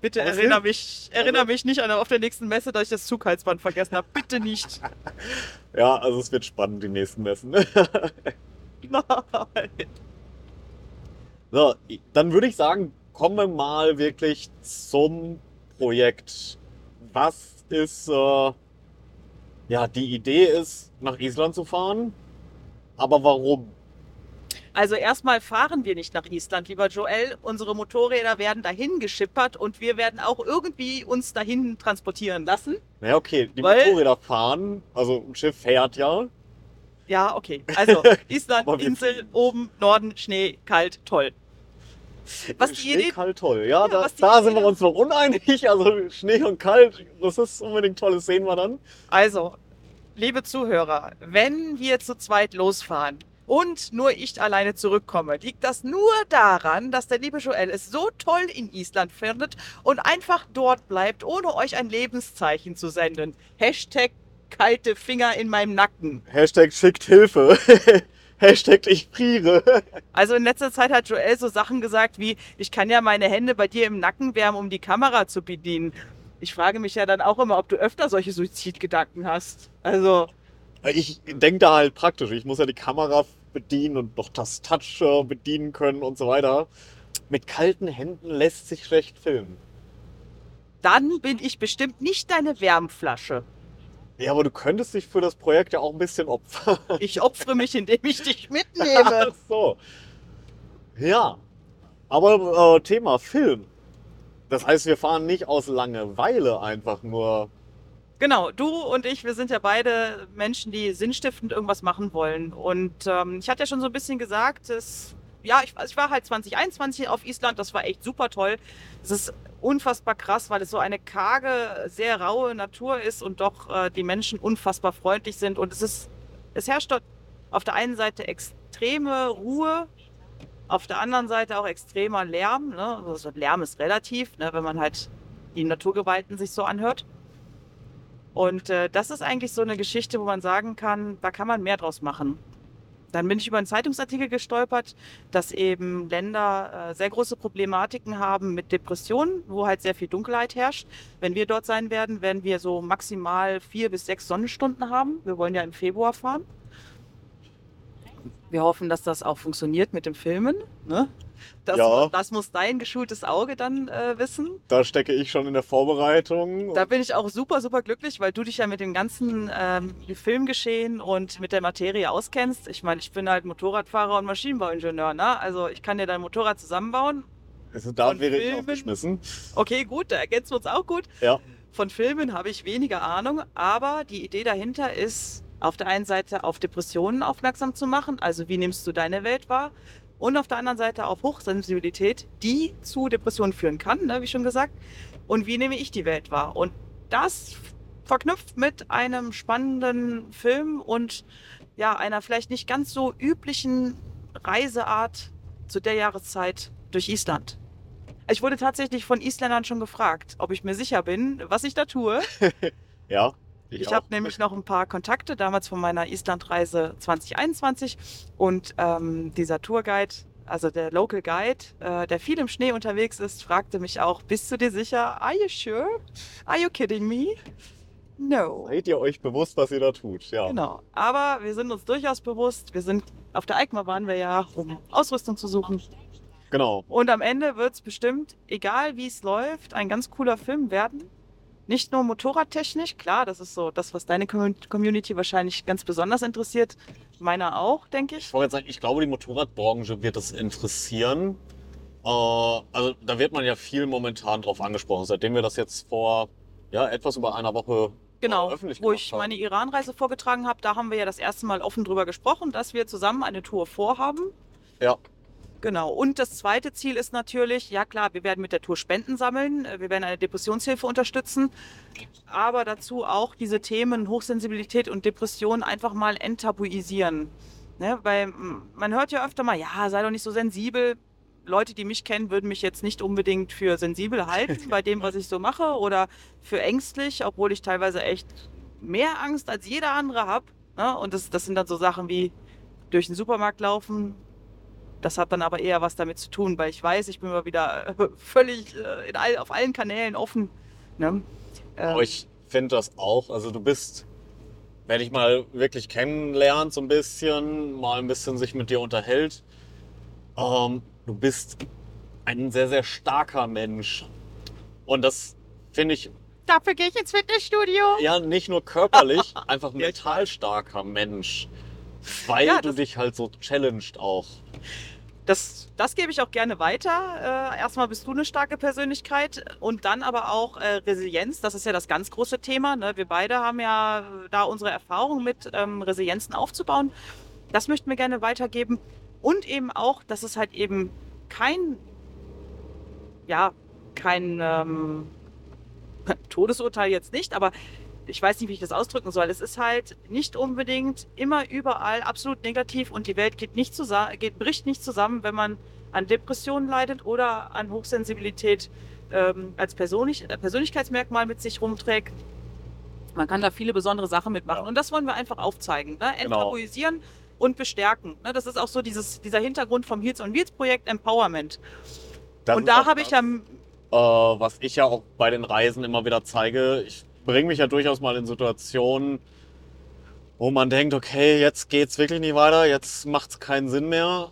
Bitte es erinnere mich, erinnere Also- mich nicht an auf der nächsten Messe, dass ich das Zughalsband vergessen habe. Bitte nicht. Ja, also es wird spannend, die nächsten Messen. Nein. So, dann würde ich sagen, kommen wir mal wirklich zum Projekt. Was ist, äh, ja, die Idee ist, nach Island zu fahren, aber warum? Also erstmal fahren wir nicht nach Island, lieber Joel. Unsere Motorräder werden dahin geschippert und wir werden auch irgendwie uns dahin transportieren lassen. Naja, okay, die Weil- Motorräder fahren, also ein Schiff fährt ja. Ja, okay. Also Island, Insel, oben, Norden, Schnee, kalt, toll. Was Schnee, Idee, kalt, toll. Ja, da, die da Idee sind wir da- uns noch uneinig. Also Schnee und kalt, das ist unbedingt toll, das sehen wir dann. Also, liebe Zuhörer, wenn wir zu zweit losfahren und nur ich alleine zurückkomme, liegt das nur daran, dass der liebe Joel es so toll in Island findet und einfach dort bleibt, ohne euch ein Lebenszeichen zu senden. Hashtag kalte Finger in meinem Nacken. Hashtag schickt Hilfe. Hashtag ich friere. Also in letzter Zeit hat Joel so Sachen gesagt wie, ich kann ja meine Hände bei dir im Nacken wärmen, um die Kamera zu bedienen. Ich frage mich ja dann auch immer, ob du öfter solche Suizidgedanken hast. Also, Ich denke da halt praktisch. Ich muss ja die Kamera bedienen und noch das Touch bedienen können und so weiter. Mit kalten Händen lässt sich schlecht filmen. dann bin ich bestimmt nicht deine Wärmflasche. Ja, aber du könntest dich für das Projekt ja auch ein bisschen opfern. Ich opfere mich, indem ich dich mitnehme. Ach so. Ja. Aber äh, Thema Film. Das heißt, wir fahren nicht aus Langeweile einfach nur. Genau, du und ich, wir sind ja beide Menschen, die sinnstiftend irgendwas machen wollen. Und ähm, ich hatte ja schon so ein bisschen gesagt, es, ja, ich, ich war halt 2021 auf Island, das war echt super toll. Es ist unfassbar krass, weil es so eine karge, sehr raue Natur ist und doch äh, die Menschen unfassbar freundlich sind. Und es ist, es herrscht dort auf der einen Seite extreme Ruhe, auf der anderen Seite auch extremer Lärm. Ne? Also Lärm ist relativ, ne? wenn man halt die Naturgewalten sich so anhört. Und äh, das ist eigentlich so eine Geschichte, wo man sagen kann, da kann man mehr draus machen. Dann bin ich über einen Zeitungsartikel gestolpert, dass eben Länder äh, sehr große Problematiken haben mit Depressionen, wo halt sehr viel Dunkelheit herrscht. Wenn wir dort sein werden, werden wir so maximal vier bis sechs Sonnenstunden haben. Wir wollen ja im Februar fahren. Wir hoffen, dass das auch funktioniert mit dem Filmen. Ne? Das, Ja. das muss dein geschultes Auge dann äh, wissen. Da stecke ich schon in der Vorbereitung. Da bin ich auch super, super glücklich, weil du dich ja mit dem ganzen ähm, Filmgeschehen und mit der Materie auskennst. Ich meine, ich bin halt Motorradfahrer und Maschinenbauingenieur, ne? Also ich kann dir dein Motorrad zusammenbauen. also da von wäre ich Filmen. aufgeschmissen. Okay, gut, da ergänzen wir uns auch gut. Ja. Von Filmen habe ich weniger Ahnung, aber die Idee dahinter ist, auf der einen Seite auf Depressionen aufmerksam zu machen, also wie nimmst du deine Welt wahr? Und auf der anderen Seite auf Hochsensibilität, die zu Depressionen führen kann, ne, wie schon gesagt. Und wie nehme ich die Welt wahr? Und das verknüpft mit einem spannenden Film und ja, einer vielleicht nicht ganz so üblichen Reiseart zu der Jahreszeit durch Island. Ich wurde tatsächlich von Isländern schon gefragt, ob ich mir sicher bin, was ich da tue. Ja. Ich, auch. habe nämlich noch ein paar Kontakte damals von meiner Islandreise 2021 und ähm, dieser Tourguide, also der Local Guide, äh, der viel im Schnee unterwegs ist, fragte mich auch, bist du dir sicher? Are you sure? Are you kidding me? No. Seid ihr euch bewusst, was ihr da tut? Ja. Genau. Aber wir sind uns durchaus bewusst, wir sind auf der EICMA waren wir ja, um Ausrüstung zu suchen. Genau. Und am Ende wird es bestimmt, egal wie es läuft, ein ganz cooler Film werden. Nicht nur motorradtechnisch, klar, das ist so das, was deine Com- Community wahrscheinlich ganz besonders interessiert. Meiner auch, denke ich. Ich wollte jetzt sagen, ich glaube, die Motorradbranche wird das interessieren. Äh, also da wird man ja viel momentan drauf angesprochen. Seitdem wir das jetzt vor ja, etwas über einer Woche Genau, öffentlich wo ich haben. meine Iran-Reise vorgetragen habe, da haben wir ja das erste Mal offen drüber gesprochen, dass wir zusammen eine Tour vorhaben. Ja. Genau. Und das zweite Ziel ist natürlich, ja klar, wir werden mit der Tour Spenden sammeln, äh, wir werden eine Depressionshilfe unterstützen, aber dazu auch diese Themen Hochsensibilität und Depression einfach mal enttabuisieren. Ne? Weil man hört ja öfter mal, ja, sei doch nicht so sensibel. Leute, die mich kennen, würden mich jetzt nicht unbedingt für sensibel halten bei dem, was ich so mache oder für ängstlich, obwohl ich teilweise echt mehr Angst als jeder andere habe. Ne? Und das, das sind dann so Sachen wie durch den Supermarkt laufen. Das hat dann aber eher was damit zu tun, weil ich weiß, ich bin mal wieder äh, völlig äh, in all, auf allen Kanälen offen. Ne? Ähm, Aber ich finde das auch. Also du bist, wenn ich mal wirklich kennenlernt, so ein bisschen, mal ein bisschen sich mit dir unterhält, ähm, du bist ein sehr, sehr starker Mensch. Und das finde ich dafür gehe ich ins Fitnessstudio. ja nicht nur körperlich, einfach mental starker Mensch. Weil Ja, du dich halt so challenged auch. Das, das gebe ich auch gerne weiter. Äh, erstmal bist du eine starke Persönlichkeit und dann aber auch äh, Resilienz. Das ist ja das ganz große Thema. Ne? Wir beide haben ja da unsere Erfahrung mit ähm, Resilienzen aufzubauen. Das möchten wir gerne weitergeben. Und eben auch, dass es halt eben kein, ja, kein ähm, Todesurteil jetzt nicht, aber ich weiß nicht, wie ich das ausdrücken soll. Es ist halt nicht unbedingt immer überall absolut negativ und die Welt geht nicht zusammen, geht, bricht nicht zusammen, wenn man an Depressionen leidet oder an Hochsensibilität ähm, als Persönlich äh, Persönlichkeitsmerkmal mit sich rumträgt. Man kann da viele besondere Sachen mitmachen Ja. und das wollen wir einfach aufzeigen, ne? Genau. enttabuisieren und bestärken. Ne? Das ist auch so dieses, dieser Hintergrund vom Heels on Wheels Projekt Empowerment. Das und da habe ich ja äh, was ich ja auch bei den Reisen immer wieder zeige. Ich bringe mich ja durchaus mal in Situationen, wo man denkt, okay, jetzt geht's wirklich nicht weiter, jetzt macht's keinen Sinn mehr.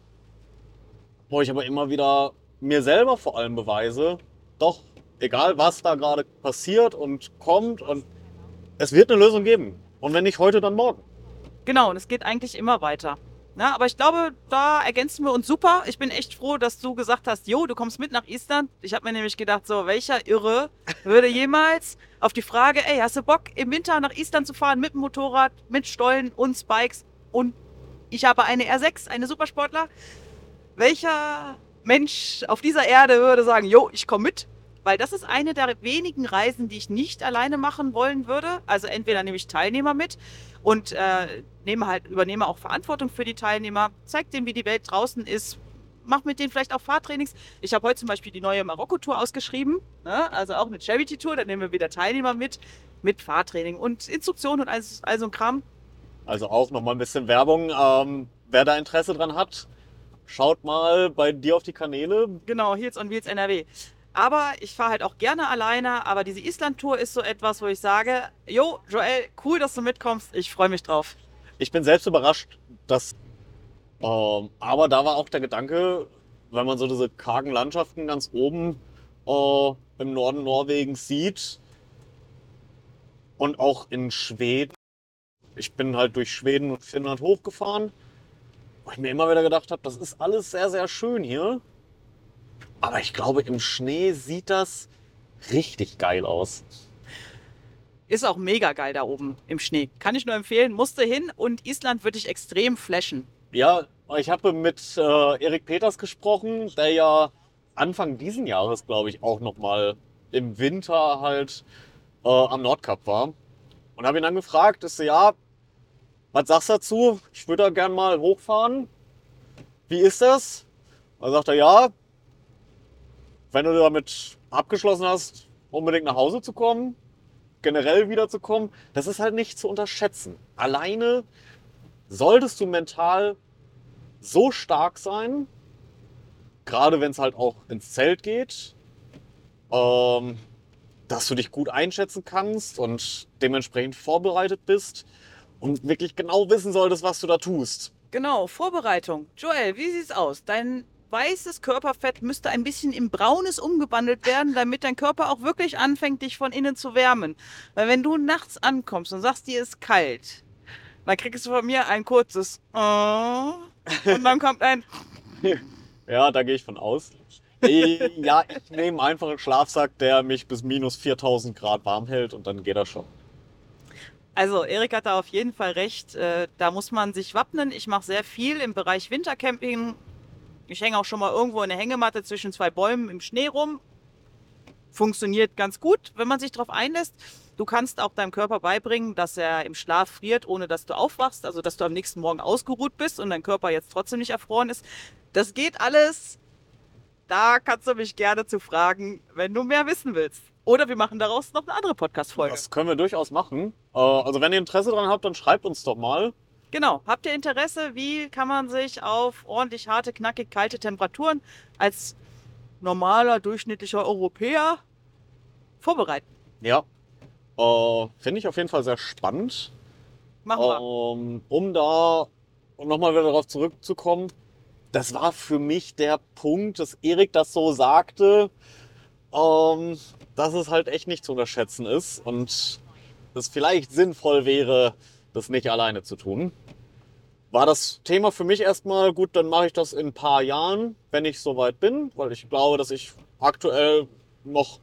Wo ich aber immer wieder mir selber vor allem beweise, doch, egal was da gerade passiert und kommt und es wird eine Lösung geben. Und wenn nicht heute, dann morgen. Genau, und es geht eigentlich immer weiter. Ja, aber ich glaube, da ergänzen wir uns super. Ich bin echt froh, dass du gesagt hast, jo, du kommst mit nach Island. Ich habe mir nämlich gedacht, so, welcher Irre würde jemals auf die Frage, ey, hast du Bock, im Winter nach Island zu fahren mit dem Motorrad, mit Stollen und Spikes und ich habe eine R6, eine Supersportler. Welcher Mensch auf dieser Erde würde sagen, jo, ich komme mit? Weil das ist eine der wenigen Reisen, die ich nicht alleine machen wollen würde. Also entweder nehme ich Teilnehmer mit und äh, nehme halt, übernehme auch Verantwortung für die Teilnehmer, zeige denen, wie die Welt draußen ist, mache mit denen vielleicht auch Fahrtrainings. Ich habe heute zum Beispiel die neue Marokko-Tour ausgeschrieben, ne? also auch eine Charity-Tour, da nehmen wir wieder Teilnehmer mit, mit Fahrtraining und Instruktion und all, all so ein Kram. Also auch nochmal ein bisschen Werbung. Ähm, wer da Interesse dran hat, schaut mal bei dir auf die Kanäle. Genau, Heels on Wheels NRW. Aber ich fahre halt auch gerne alleine, aber diese Island-Tour ist so etwas, wo ich sage, jo, Joel, cool, dass du mitkommst, ich freue mich drauf. Ich bin selbst überrascht, dass. Ähm, aber da war auch der Gedanke, wenn man so diese kargen Landschaften ganz oben äh, im Norden Norwegens sieht und auch in Schweden. Ich bin halt durch Schweden und Finnland hochgefahren, wo ich mir immer wieder gedacht habe, das ist alles sehr, sehr schön hier. Aber ich glaube, im Schnee sieht das richtig geil aus. Ist auch mega geil da oben im Schnee. Kann ich nur empfehlen, musste hin und Island würde ich extrem flashen. Ja, ich habe mit äh, Erik Peters gesprochen, der ja Anfang diesen Jahres, glaube ich, auch noch mal im Winter halt äh, am Nordkap war. Und habe ihn dann gefragt, ist so, ja, was sagst du dazu? Ich würde da gern mal hochfahren. Wie ist das? Da sagt er, ja, wenn du damit abgeschlossen hast, unbedingt nach Hause zu kommen, generell wiederzukommen, das ist halt nicht zu unterschätzen. Alleine solltest du mental so stark sein, gerade wenn es halt auch ins Zelt geht, ähm, dass du dich gut einschätzen kannst und dementsprechend vorbereitet bist und wirklich genau wissen solltest, was du da tust. Genau, Vorbereitung. Joel, wie sieht's aus? Dein weißes Körperfett müsste ein bisschen in braunes umgewandelt werden, damit dein Körper auch wirklich anfängt, dich von innen zu wärmen. Weil wenn du nachts ankommst und sagst, dir ist kalt, dann kriegst du von mir ein kurzes oh, und dann kommt ein Ja, da gehe ich von aus. Ja, ich nehme einfach einen Schlafsack, der mich bis minus 4000 Grad warm hält und dann geht das schon. Also, Erik hat da auf jeden Fall recht. Äh, da muss man sich wappnen. Ich mache sehr viel im Bereich Wintercamping. Ich hänge auch schon mal irgendwo in der Hängematte zwischen zwei Bäumen im Schnee rum. Funktioniert ganz gut, wenn man sich darauf einlässt. Du kannst auch deinem Körper beibringen, dass er im Schlaf friert, ohne dass du aufwachst. Also, dass du am nächsten Morgen ausgeruht bist und dein Körper jetzt trotzdem nicht erfroren ist. Das geht alles da kannst du mich gerne zu fragen, wenn du mehr wissen willst. Oder wir machen daraus noch eine andere Podcast-Folge. Das können wir durchaus machen. Äh, also wenn ihr Interesse dran habt, dann schreibt uns doch mal. Genau. Habt ihr Interesse, wie kann man sich auf ordentlich harte, knackig kalte Temperaturen als normaler, durchschnittlicher Europäer vorbereiten? Ja. Äh, Finde ich auf jeden Fall sehr spannend. Machen wir. Ähm, um da nochmal wieder darauf zurückzukommen, das war für mich der Punkt, dass Erik das so sagte, ähm, dass es halt echt nicht zu unterschätzen ist und es vielleicht sinnvoll wäre, das nicht alleine zu tun. War das Thema für mich erstmal gut, dann mache ich das in ein paar Jahren, wenn ich soweit bin, weil ich glaube, dass ich aktuell noch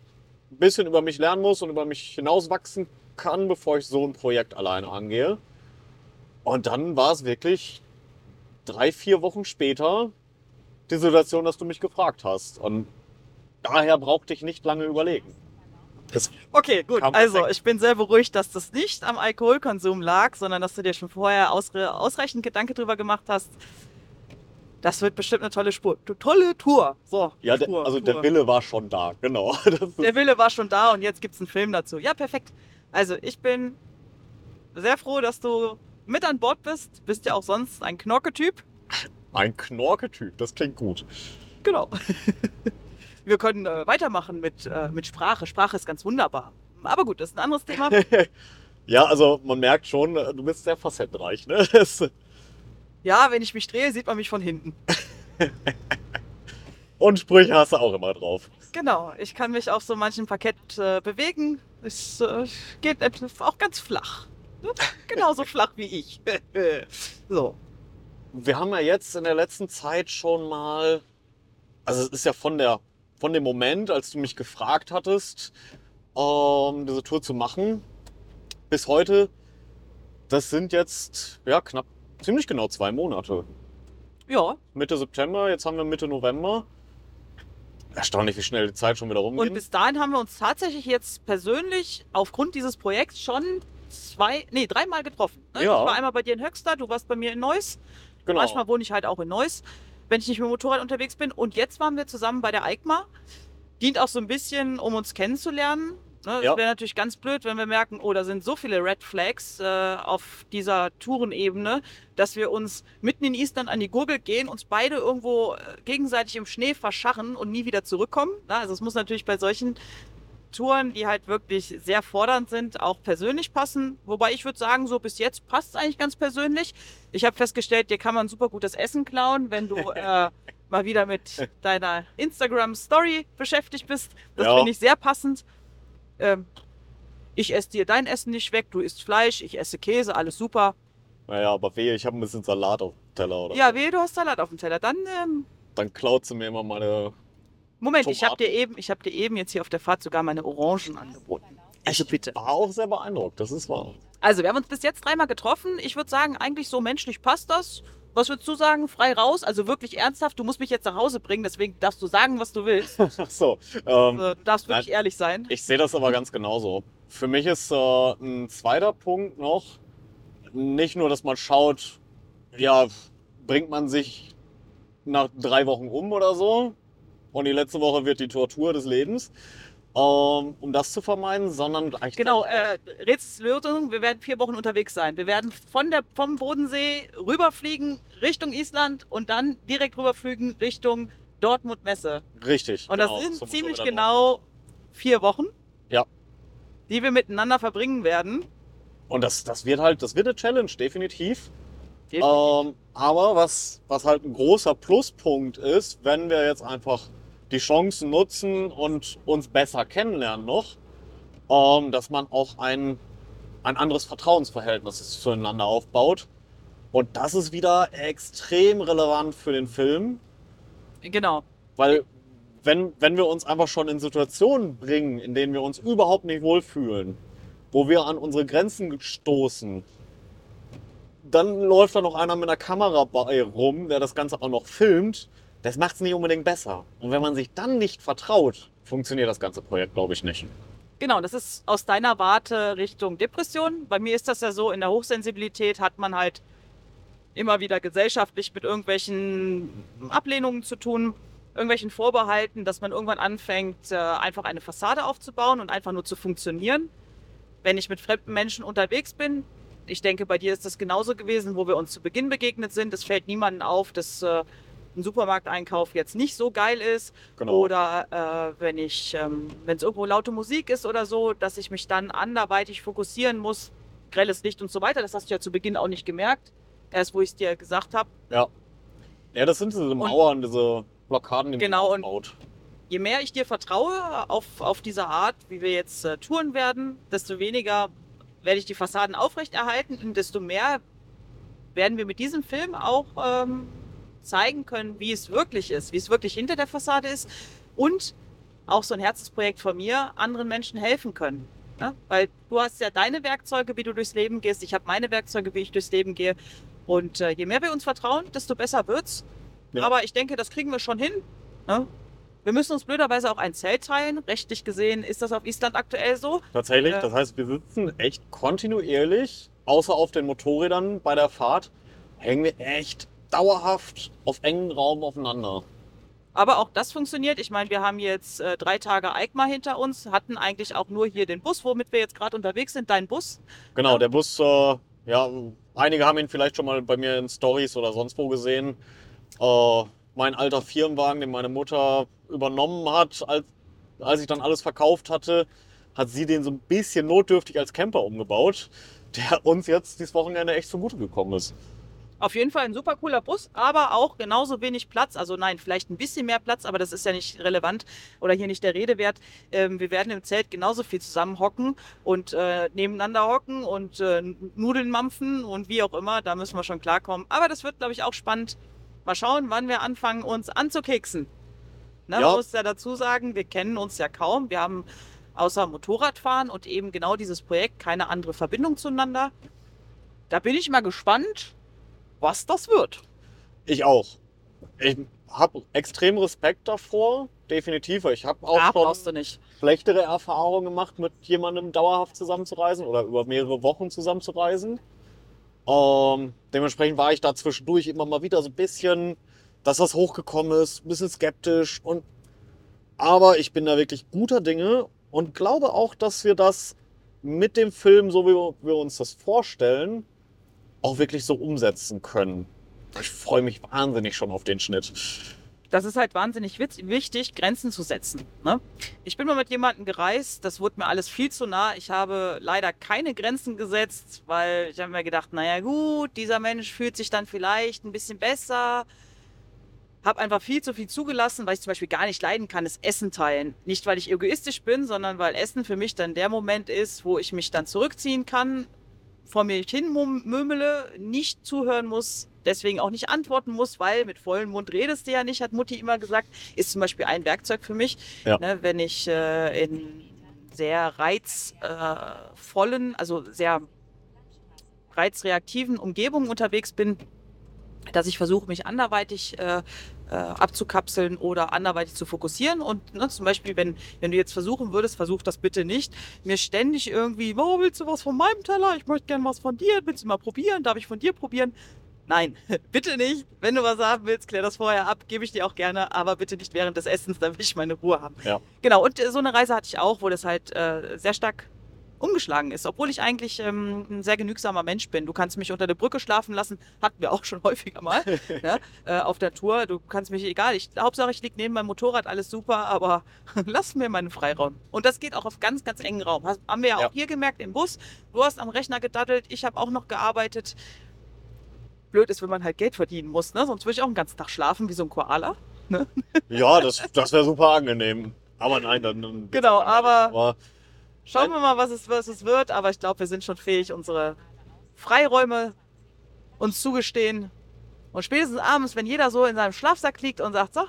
ein bisschen über mich lernen muss und über mich hinauswachsen kann, bevor ich so ein Projekt alleine angehe. Und dann war es wirklich drei, vier Wochen später die Situation, dass du mich gefragt hast. Und daher brauchte ich nicht lange überlegen. Das, Okay, gut. Also, ich bin sehr beruhigt, dass das nicht am Alkoholkonsum lag, sondern dass du dir schon vorher ausre ausreichend Gedanke drüber gemacht hast. Das wird bestimmt eine tolle Spur. Tolle Tour. So. ja, der, Tour, also Tour. der Wille war schon da, genau. Der Wille war schon da und jetzt gibt es einen Film dazu. Ja, perfekt. Also, ich bin sehr froh, dass du mit an Bord bist. Bist ja auch sonst ein Knorke-Typ. ein Knorke-Typ, das klingt gut. Genau. Wir können äh, weitermachen mit, äh, mit Sprache. Sprache ist ganz wunderbar. Aber gut, das ist ein anderes Thema. Ja, also man merkt schon, du bist sehr facettenreich. Ne? Ja, wenn ich mich drehe, sieht man mich von hinten. und Sprüche hast du auch immer drauf. Genau, ich kann mich auf so manchem Parkett äh, bewegen. Es äh, geht auch ganz flach. Ne? Genauso flach wie ich. so. Wir haben ja jetzt in der letzten Zeit schon mal, also es ist ja von der, von dem Moment, als du mich gefragt hattest, ähm, diese Tour zu machen, bis heute, das sind jetzt ja knapp, ziemlich genau zwei Monate. Ja, Mitte September, jetzt haben wir Mitte November. Erstaunlich, wie schnell die Zeit schon wieder rumgeht. und bis dahin haben wir uns tatsächlich jetzt persönlich aufgrund dieses Projekts schon zwei, nee, dreimal getroffen. Ne? Ja. Ich war einmal bei dir in Höxter, du warst bei mir in Neuss. genau. Manchmal wohne ich halt auch in Neuss, wenn ich nicht mit dem Motorrad unterwegs bin. Und jetzt waren wir zusammen bei der EICMA. Dient auch so ein bisschen, um uns kennenzulernen. Ne, Es Ja. wäre natürlich ganz blöd, wenn wir merken, oh, da sind so viele Red Flags äh, auf dieser Tourenebene, dass wir uns mitten in Island an die Gurgel gehen, uns beide irgendwo äh, gegenseitig im Schnee verscharren und nie wieder zurückkommen. Also es muss natürlich bei solchen Touren, die halt wirklich sehr fordernd sind, auch persönlich passen. Wobei ich würde sagen, so bis jetzt passt es eigentlich ganz persönlich. Ich habe festgestellt, dir kann man super gutes Essen klauen, wenn du äh, mal wieder mit deiner Instagram-Story beschäftigt bist. Das Ja. finde ich sehr passend. Ähm, ich esse dir dein Essen nicht weg, du isst Fleisch, ich esse Käse, alles super. Naja, aber wehe, ich habe ein bisschen Salat auf dem Teller oder Ja, wehe, du hast Salat auf dem Teller. Dann, ähm, Dann klaut sie mir immer meine. Moment, ich habe dir eben, ich habe dir eben jetzt hier auf der Fahrt sogar meine Orangen angeboten. Also bitte. War auch sehr beeindruckt, das ist wahr. Also, wir haben uns bis jetzt dreimal getroffen. Ich würde sagen, eigentlich so menschlich passt das. Was würdest du sagen? Frei raus? Also wirklich ernsthaft? Du musst mich jetzt nach Hause bringen, deswegen darfst du sagen, was du willst. Ach so. Ähm, Also, du darfst wirklich Nein. ehrlich sein. ich sehe das aber ganz genauso. Für mich ist äh, ein zweiter Punkt noch, nicht nur, dass man schaut, ja, bringt man sich nach drei Wochen um oder so und die letzte Woche wird die Tortur des Lebens, ähm, um das zu vermeiden, sondern eigentlich Genau, äh, Rätselslösung, wir werden vier Wochen unterwegs sein. Wir werden von der, vom Bodensee rüberfliegen Richtung Island und dann direkt rüberfliegen Richtung Dortmund Messe. richtig. Und genau, das sind ziemlich genau vier Wochen, Ja. die wir miteinander verbringen werden. Und das, das wird halt, das wird eine Challenge, definitiv. Definitiv. Ähm, aber was, was halt ein großer Pluspunkt ist, wenn wir jetzt einfach die Chancen nutzen und uns besser kennenlernen noch, ähm, dass man auch ein, ein anderes Vertrauensverhältnis zueinander aufbaut. Und das ist wieder extrem relevant für den Film, Genau. weil wenn, wenn wir uns einfach schon in Situationen bringen, in denen wir uns überhaupt nicht wohlfühlen, wo wir an unsere Grenzen stoßen, dann läuft da noch einer mit einer Kamera bei rum, der das Ganze auch noch filmt. Das macht es nicht unbedingt besser. Und wenn man sich dann nicht vertraut, funktioniert das ganze Projekt, glaube ich, nicht. Genau, das ist aus deiner Warte Richtung Depression. Bei mir ist das ja so, in der Hochsensibilität hat man halt immer wieder gesellschaftlich mit irgendwelchen Ablehnungen zu tun. irgendwelchen Vorbehalten, dass man irgendwann anfängt, äh, einfach eine Fassade aufzubauen und einfach nur zu funktionieren. Wenn ich mit fremden Menschen unterwegs bin, ich denke, bei dir ist das genauso gewesen, wo wir uns zu Beginn begegnet sind. Es fällt niemandem auf, dass äh, ein Supermarkteinkauf jetzt nicht so geil ist. Genau. Oder äh, wenn ich, ähm, wenn es irgendwo laute Musik ist oder so, dass ich mich dann anderweitig fokussieren muss, grelles Licht und so weiter. Das hast du ja zu Beginn auch nicht gemerkt. Erst wo ich es dir gesagt habe. Ja. Ja, das sind diese Mauern, diese Blockaden, die man Genau, und- aufbaut. je mehr ich dir vertraue auf, auf diese Art, wie wir jetzt äh, touren werden, desto weniger werde ich die Fassaden aufrechterhalten und desto mehr werden wir mit diesem Film auch ähm, zeigen können, wie es wirklich ist, wie es wirklich hinter der Fassade ist und auch so ein Herzensprojekt von mir, anderen Menschen helfen können. Ne? Weil du hast ja deine Werkzeuge, wie du durchs Leben gehst, ich habe meine Werkzeuge, wie ich durchs Leben gehe. Und äh, je mehr wir uns vertrauen, desto besser wird's. Ja. Aber ich denke, das kriegen wir schon hin. Ne? Wir müssen uns blöderweise auch ein Zelt teilen. Rechtlich gesehen ist das auf Island aktuell so. Tatsächlich, Ja. das heißt, wir sitzen echt kontinuierlich, außer auf den Motorrädern bei der Fahrt, hängen wir echt dauerhaft auf engen Raum aufeinander. Aber auch das funktioniert. Ich meine, wir haben jetzt äh, drei Tage EICMA hinter uns, hatten eigentlich auch nur hier den Bus, womit wir jetzt gerade unterwegs sind, dein Bus. Genau, Ja. der Bus, äh, ja, einige haben ihn vielleicht schon mal bei mir in Stories oder sonst wo gesehen. Äh, mein alter Firmenwagen, den meine Mutter übernommen hat, als, als ich dann alles verkauft hatte, hat sie den so ein bisschen notdürftig als Camper umgebaut, der uns jetzt dieses Wochenende echt zugute gekommen ist. Auf jeden Fall ein super cooler Bus, aber auch genauso wenig Platz. Also nein, vielleicht ein bisschen mehr Platz, aber das ist ja nicht relevant oder hier nicht der Rede wert. Ähm, wir werden im Zelt genauso viel zusammen hocken und äh, nebeneinander hocken und äh, Nudeln mampfen und wie auch immer. Da müssen wir schon klarkommen. Aber das wird, glaube ich, auch spannend. Mal schauen, wann wir anfangen, uns anzukeksen. Ne, Ja. Man muss ja dazu sagen, wir kennen uns ja kaum. Wir haben außer Motorradfahren und eben genau dieses Projekt keine andere Verbindung zueinander. Da bin ich mal gespannt, was das wird. Ich auch. Ich habe extrem Respekt davor, definitiv. Ich habe auch Ja, schon schlechtere Erfahrungen gemacht, mit jemandem dauerhaft zusammenzureisen oder über mehrere Wochen zusammenzureisen. Ähm, dementsprechend war ich da zwischendurch immer mal wieder so ein bisschen, dass das hochgekommen ist, ein bisschen skeptisch. Und, aber ich bin da wirklich guter Dinge und glaube auch, dass wir das mit dem Film, so wie wir uns das vorstellen, auch wirklich so umsetzen können. Ich freue mich wahnsinnig schon auf den Schnitt. Das ist halt wahnsinnig wichtig, Grenzen zu setzen. Ne? Ich bin mal mit jemandem gereist, das wurde mir alles viel zu nah. Ich habe leider keine Grenzen gesetzt, weil ich habe mir gedacht, naja gut, dieser Mensch fühlt sich dann vielleicht ein bisschen besser. Habe einfach viel zu viel zugelassen, weil ich zum Beispiel gar nicht leiden kann, ist Essen teilen. Nicht, weil ich egoistisch bin, sondern weil Essen für mich dann der Moment ist, wo ich mich dann zurückziehen kann, vor mir hin murmele, nicht zuhören muss, deswegen auch nicht antworten muss, weil mit vollem Mund redest du ja nicht, hat Mutti immer gesagt. Ist zum Beispiel ein Werkzeug für mich, Ja. ne, wenn ich äh, in sehr reizvollen, also sehr reizreaktiven Umgebungen unterwegs bin, dass ich versuche, mich anderweitig äh, äh, abzukapseln oder anderweitig zu fokussieren. Und ne, zum Beispiel, wenn, wenn du jetzt versuchen würdest, versuch das bitte nicht, mir ständig irgendwie, oh, willst du was von meinem Teller? Ich möchte gern was von dir. Willst du mal probieren? Darf ich von dir probieren? Nein, bitte nicht. Wenn du was haben willst, klär das vorher ab, gebe ich dir auch gerne, aber bitte nicht während des Essens, damit ich meine Ruhe habe. Ja. Genau, und äh, so eine Reise hatte ich auch, wo das halt äh, sehr stark umgeschlagen ist, obwohl ich eigentlich ähm, ein sehr genügsamer Mensch bin. Du kannst mich unter der Brücke schlafen lassen, hatten wir auch schon häufiger mal ne? äh, auf der Tour. Du kannst mich egal, ich, Hauptsache ich liege neben meinem Motorrad, alles super, aber lass mir meinen Freiraum. Und das geht auch auf ganz, ganz engen Raum. Hast, haben wir ja, Ja. auch hier gemerkt im Bus. Du hast am Rechner gedaddelt, ich habe auch noch gearbeitet. Blöd ist, wenn man halt Geld verdienen muss, ne? sonst würde ich auch einen ganzen Tag schlafen wie so ein Koala. Ja, das, das wäre super angenehm. Aber nein, dann. dann Genau, aber aber Schauen wir mal, was es, was es wird, aber ich glaube, wir sind schon fähig, unsere Freiräume uns zugestehen. Und spätestens abends, wenn jeder so in seinem Schlafsack liegt und sagt, so,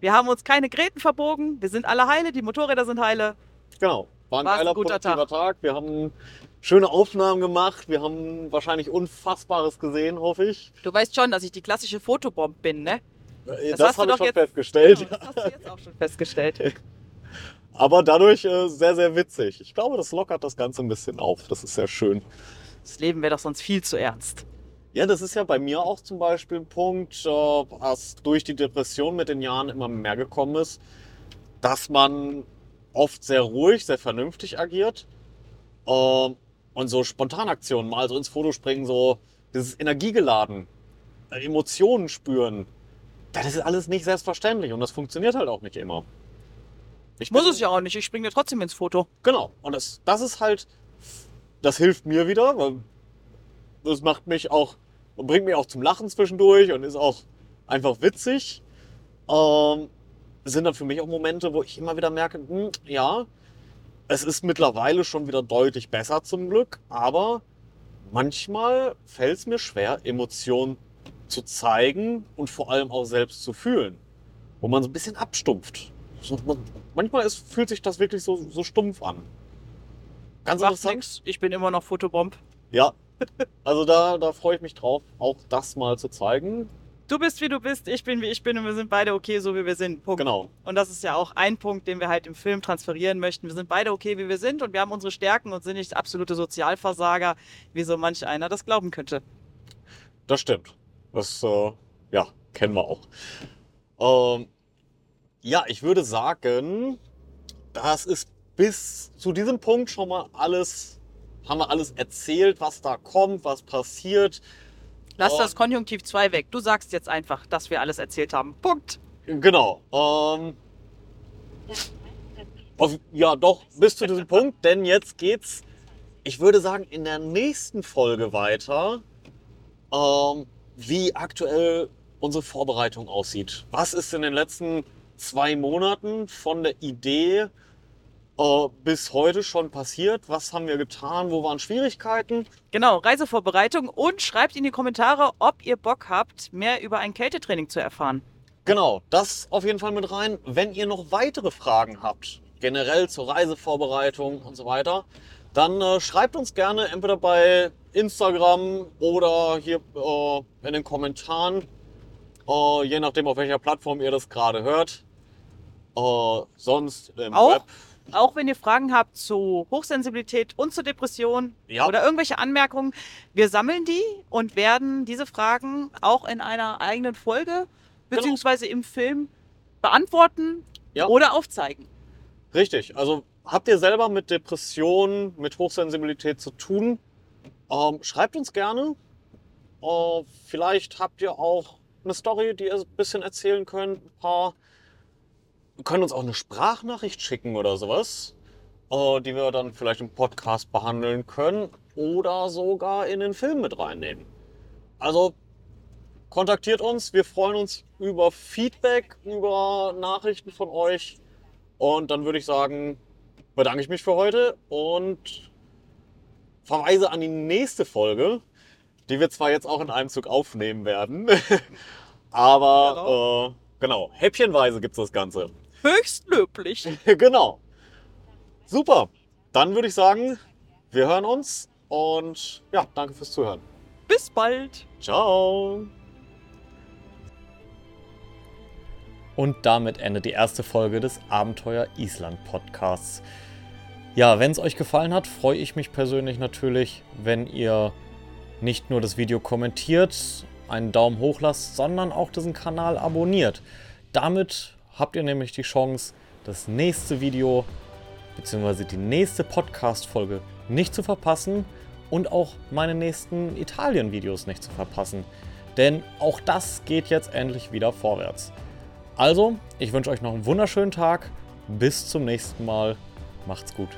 wir haben uns keine Gräten verbogen, wir sind alle heile, die Motorräder sind heile. Genau. War ein War's ein geiler, guter produktiver Tag. Wir haben schöne Aufnahmen gemacht. Wir haben wahrscheinlich Unfassbares gesehen, hoffe ich. Du weißt schon, dass ich die klassische Fotobomb bin, ne? Äh, Das Das, hast du habe ich doch schon jetzt- festgestellt. Genau, das hast du jetzt auch schon festgestellt. Aber dadurch äh, sehr, sehr witzig. Ich glaube, das lockert das Ganze ein bisschen auf. Das ist sehr schön. Das Leben wäre doch sonst viel zu ernst. Ja, das ist ja bei mir auch zum Beispiel ein Punkt, äh, was durch die Depression mit den Jahren immer mehr gekommen ist, dass man oft sehr ruhig, sehr vernünftig agiert äh, und so Spontanaktionen, mal so ins Foto springen, so dieses Energiegeladen, Emotionen spüren, das ist alles nicht selbstverständlich und das funktioniert halt auch nicht immer. Ich Muss bin- es ja auch nicht. Ich springe dir trotzdem ins Foto. Genau. Und das, das ist halt, das hilft mir wieder, weil das macht mich auch und bringt mich auch zum Lachen zwischendurch und ist auch einfach witzig. Ähm, sind dann für mich auch Momente, wo ich immer wieder merke, hm, ja, es ist mittlerweile schon wieder deutlich besser zum Glück, aber manchmal fällt es mir schwer, Emotionen zu zeigen und vor allem auch selbst zu fühlen, wo man so ein bisschen abstumpft. Manchmal ist, fühlt sich das wirklich so, so stumpf an. Ganz Macht interessant. nix. Ich bin immer noch Fotobomb. Ja, also da, da freue ich mich drauf, auch das mal zu zeigen. Du bist wie du bist, ich bin wie ich bin und wir sind beide okay, so wie wir sind. Punkt. Genau. Und das ist ja auch ein Punkt, den wir halt im Film transferieren möchten. Wir sind beide okay, wie wir sind und wir haben unsere Stärken und sind nicht absolute Sozialversager, wie so manch einer das glauben könnte. Das stimmt. Das, äh, ja, kennen wir auch. Ähm, ja, ich würde sagen, das ist bis zu diesem Punkt schon mal alles, haben wir alles erzählt, was da kommt, was passiert. Lass Oh. das Konjunktiv 2 weg. Du sagst jetzt einfach, dass wir alles erzählt haben. Punkt. Genau. Ähm, auf, ja, doch, bis zu diesem Punkt, denn jetzt geht's, ich würde sagen, in der nächsten Folge weiter, ähm, wie aktuell unsere Vorbereitung aussieht. Was ist in den letzten zwei Monaten von der Idee äh, bis heute schon passiert? Was haben wir getan? Wo waren Schwierigkeiten? Genau, Reisevorbereitung und schreibt in die Kommentare, ob ihr Bock habt, mehr über ein Kältetraining zu erfahren. Genau, das auf jeden Fall mit rein. Wenn ihr noch weitere Fragen habt, generell zur Reisevorbereitung und so weiter, dann äh, schreibt uns gerne entweder bei Instagram oder hier äh, in den Kommentaren, äh, je nachdem auf welcher Plattform ihr das gerade hört. Äh, sonst im Auch, Web. auch wenn ihr Fragen habt zu Hochsensibilität und zu Depression Ja. oder irgendwelche Anmerkungen, wir sammeln die und werden diese Fragen auch in einer eigenen Folge beziehungsweise im Film beantworten Ja. oder aufzeigen. Richtig. Also habt ihr selber mit Depressionen, mit Hochsensibilität zu tun? Ähm, schreibt uns gerne. Äh, vielleicht habt ihr auch eine Story, die ihr ein bisschen erzählen könnt. Ein paar. Können uns auch eine Sprachnachricht schicken oder sowas, äh, die wir dann vielleicht im Podcast behandeln können oder sogar in den Film mit reinnehmen. Also kontaktiert uns. Wir freuen uns über Feedback, über Nachrichten von euch. Und dann würde ich sagen, bedanke ich mich für heute und verweise an die nächste Folge, die wir zwar jetzt auch in einem Zug aufnehmen werden, aber äh, genau, häppchenweise gibt es das Ganze. Höchst löblich. genau. Super. Dann würde ich sagen, wir hören uns und ja, danke fürs Zuhören. Bis bald. Ciao. Und damit endet die erste Folge des Abenteuer Island Podcasts. Ja, wenn es euch gefallen hat, freue ich mich persönlich natürlich, wenn ihr nicht nur das Video kommentiert, einen Daumen hoch lasst, sondern auch diesen Kanal abonniert. Damit habt ihr nämlich die Chance, das nächste Video bzw. die nächste Podcast-Folge nicht zu verpassen und auch meine nächsten Italien-Videos nicht zu verpassen. Denn auch das geht jetzt endlich wieder vorwärts. Also, ich wünsche euch noch einen wunderschönen Tag. Bis zum nächsten Mal. Macht's gut.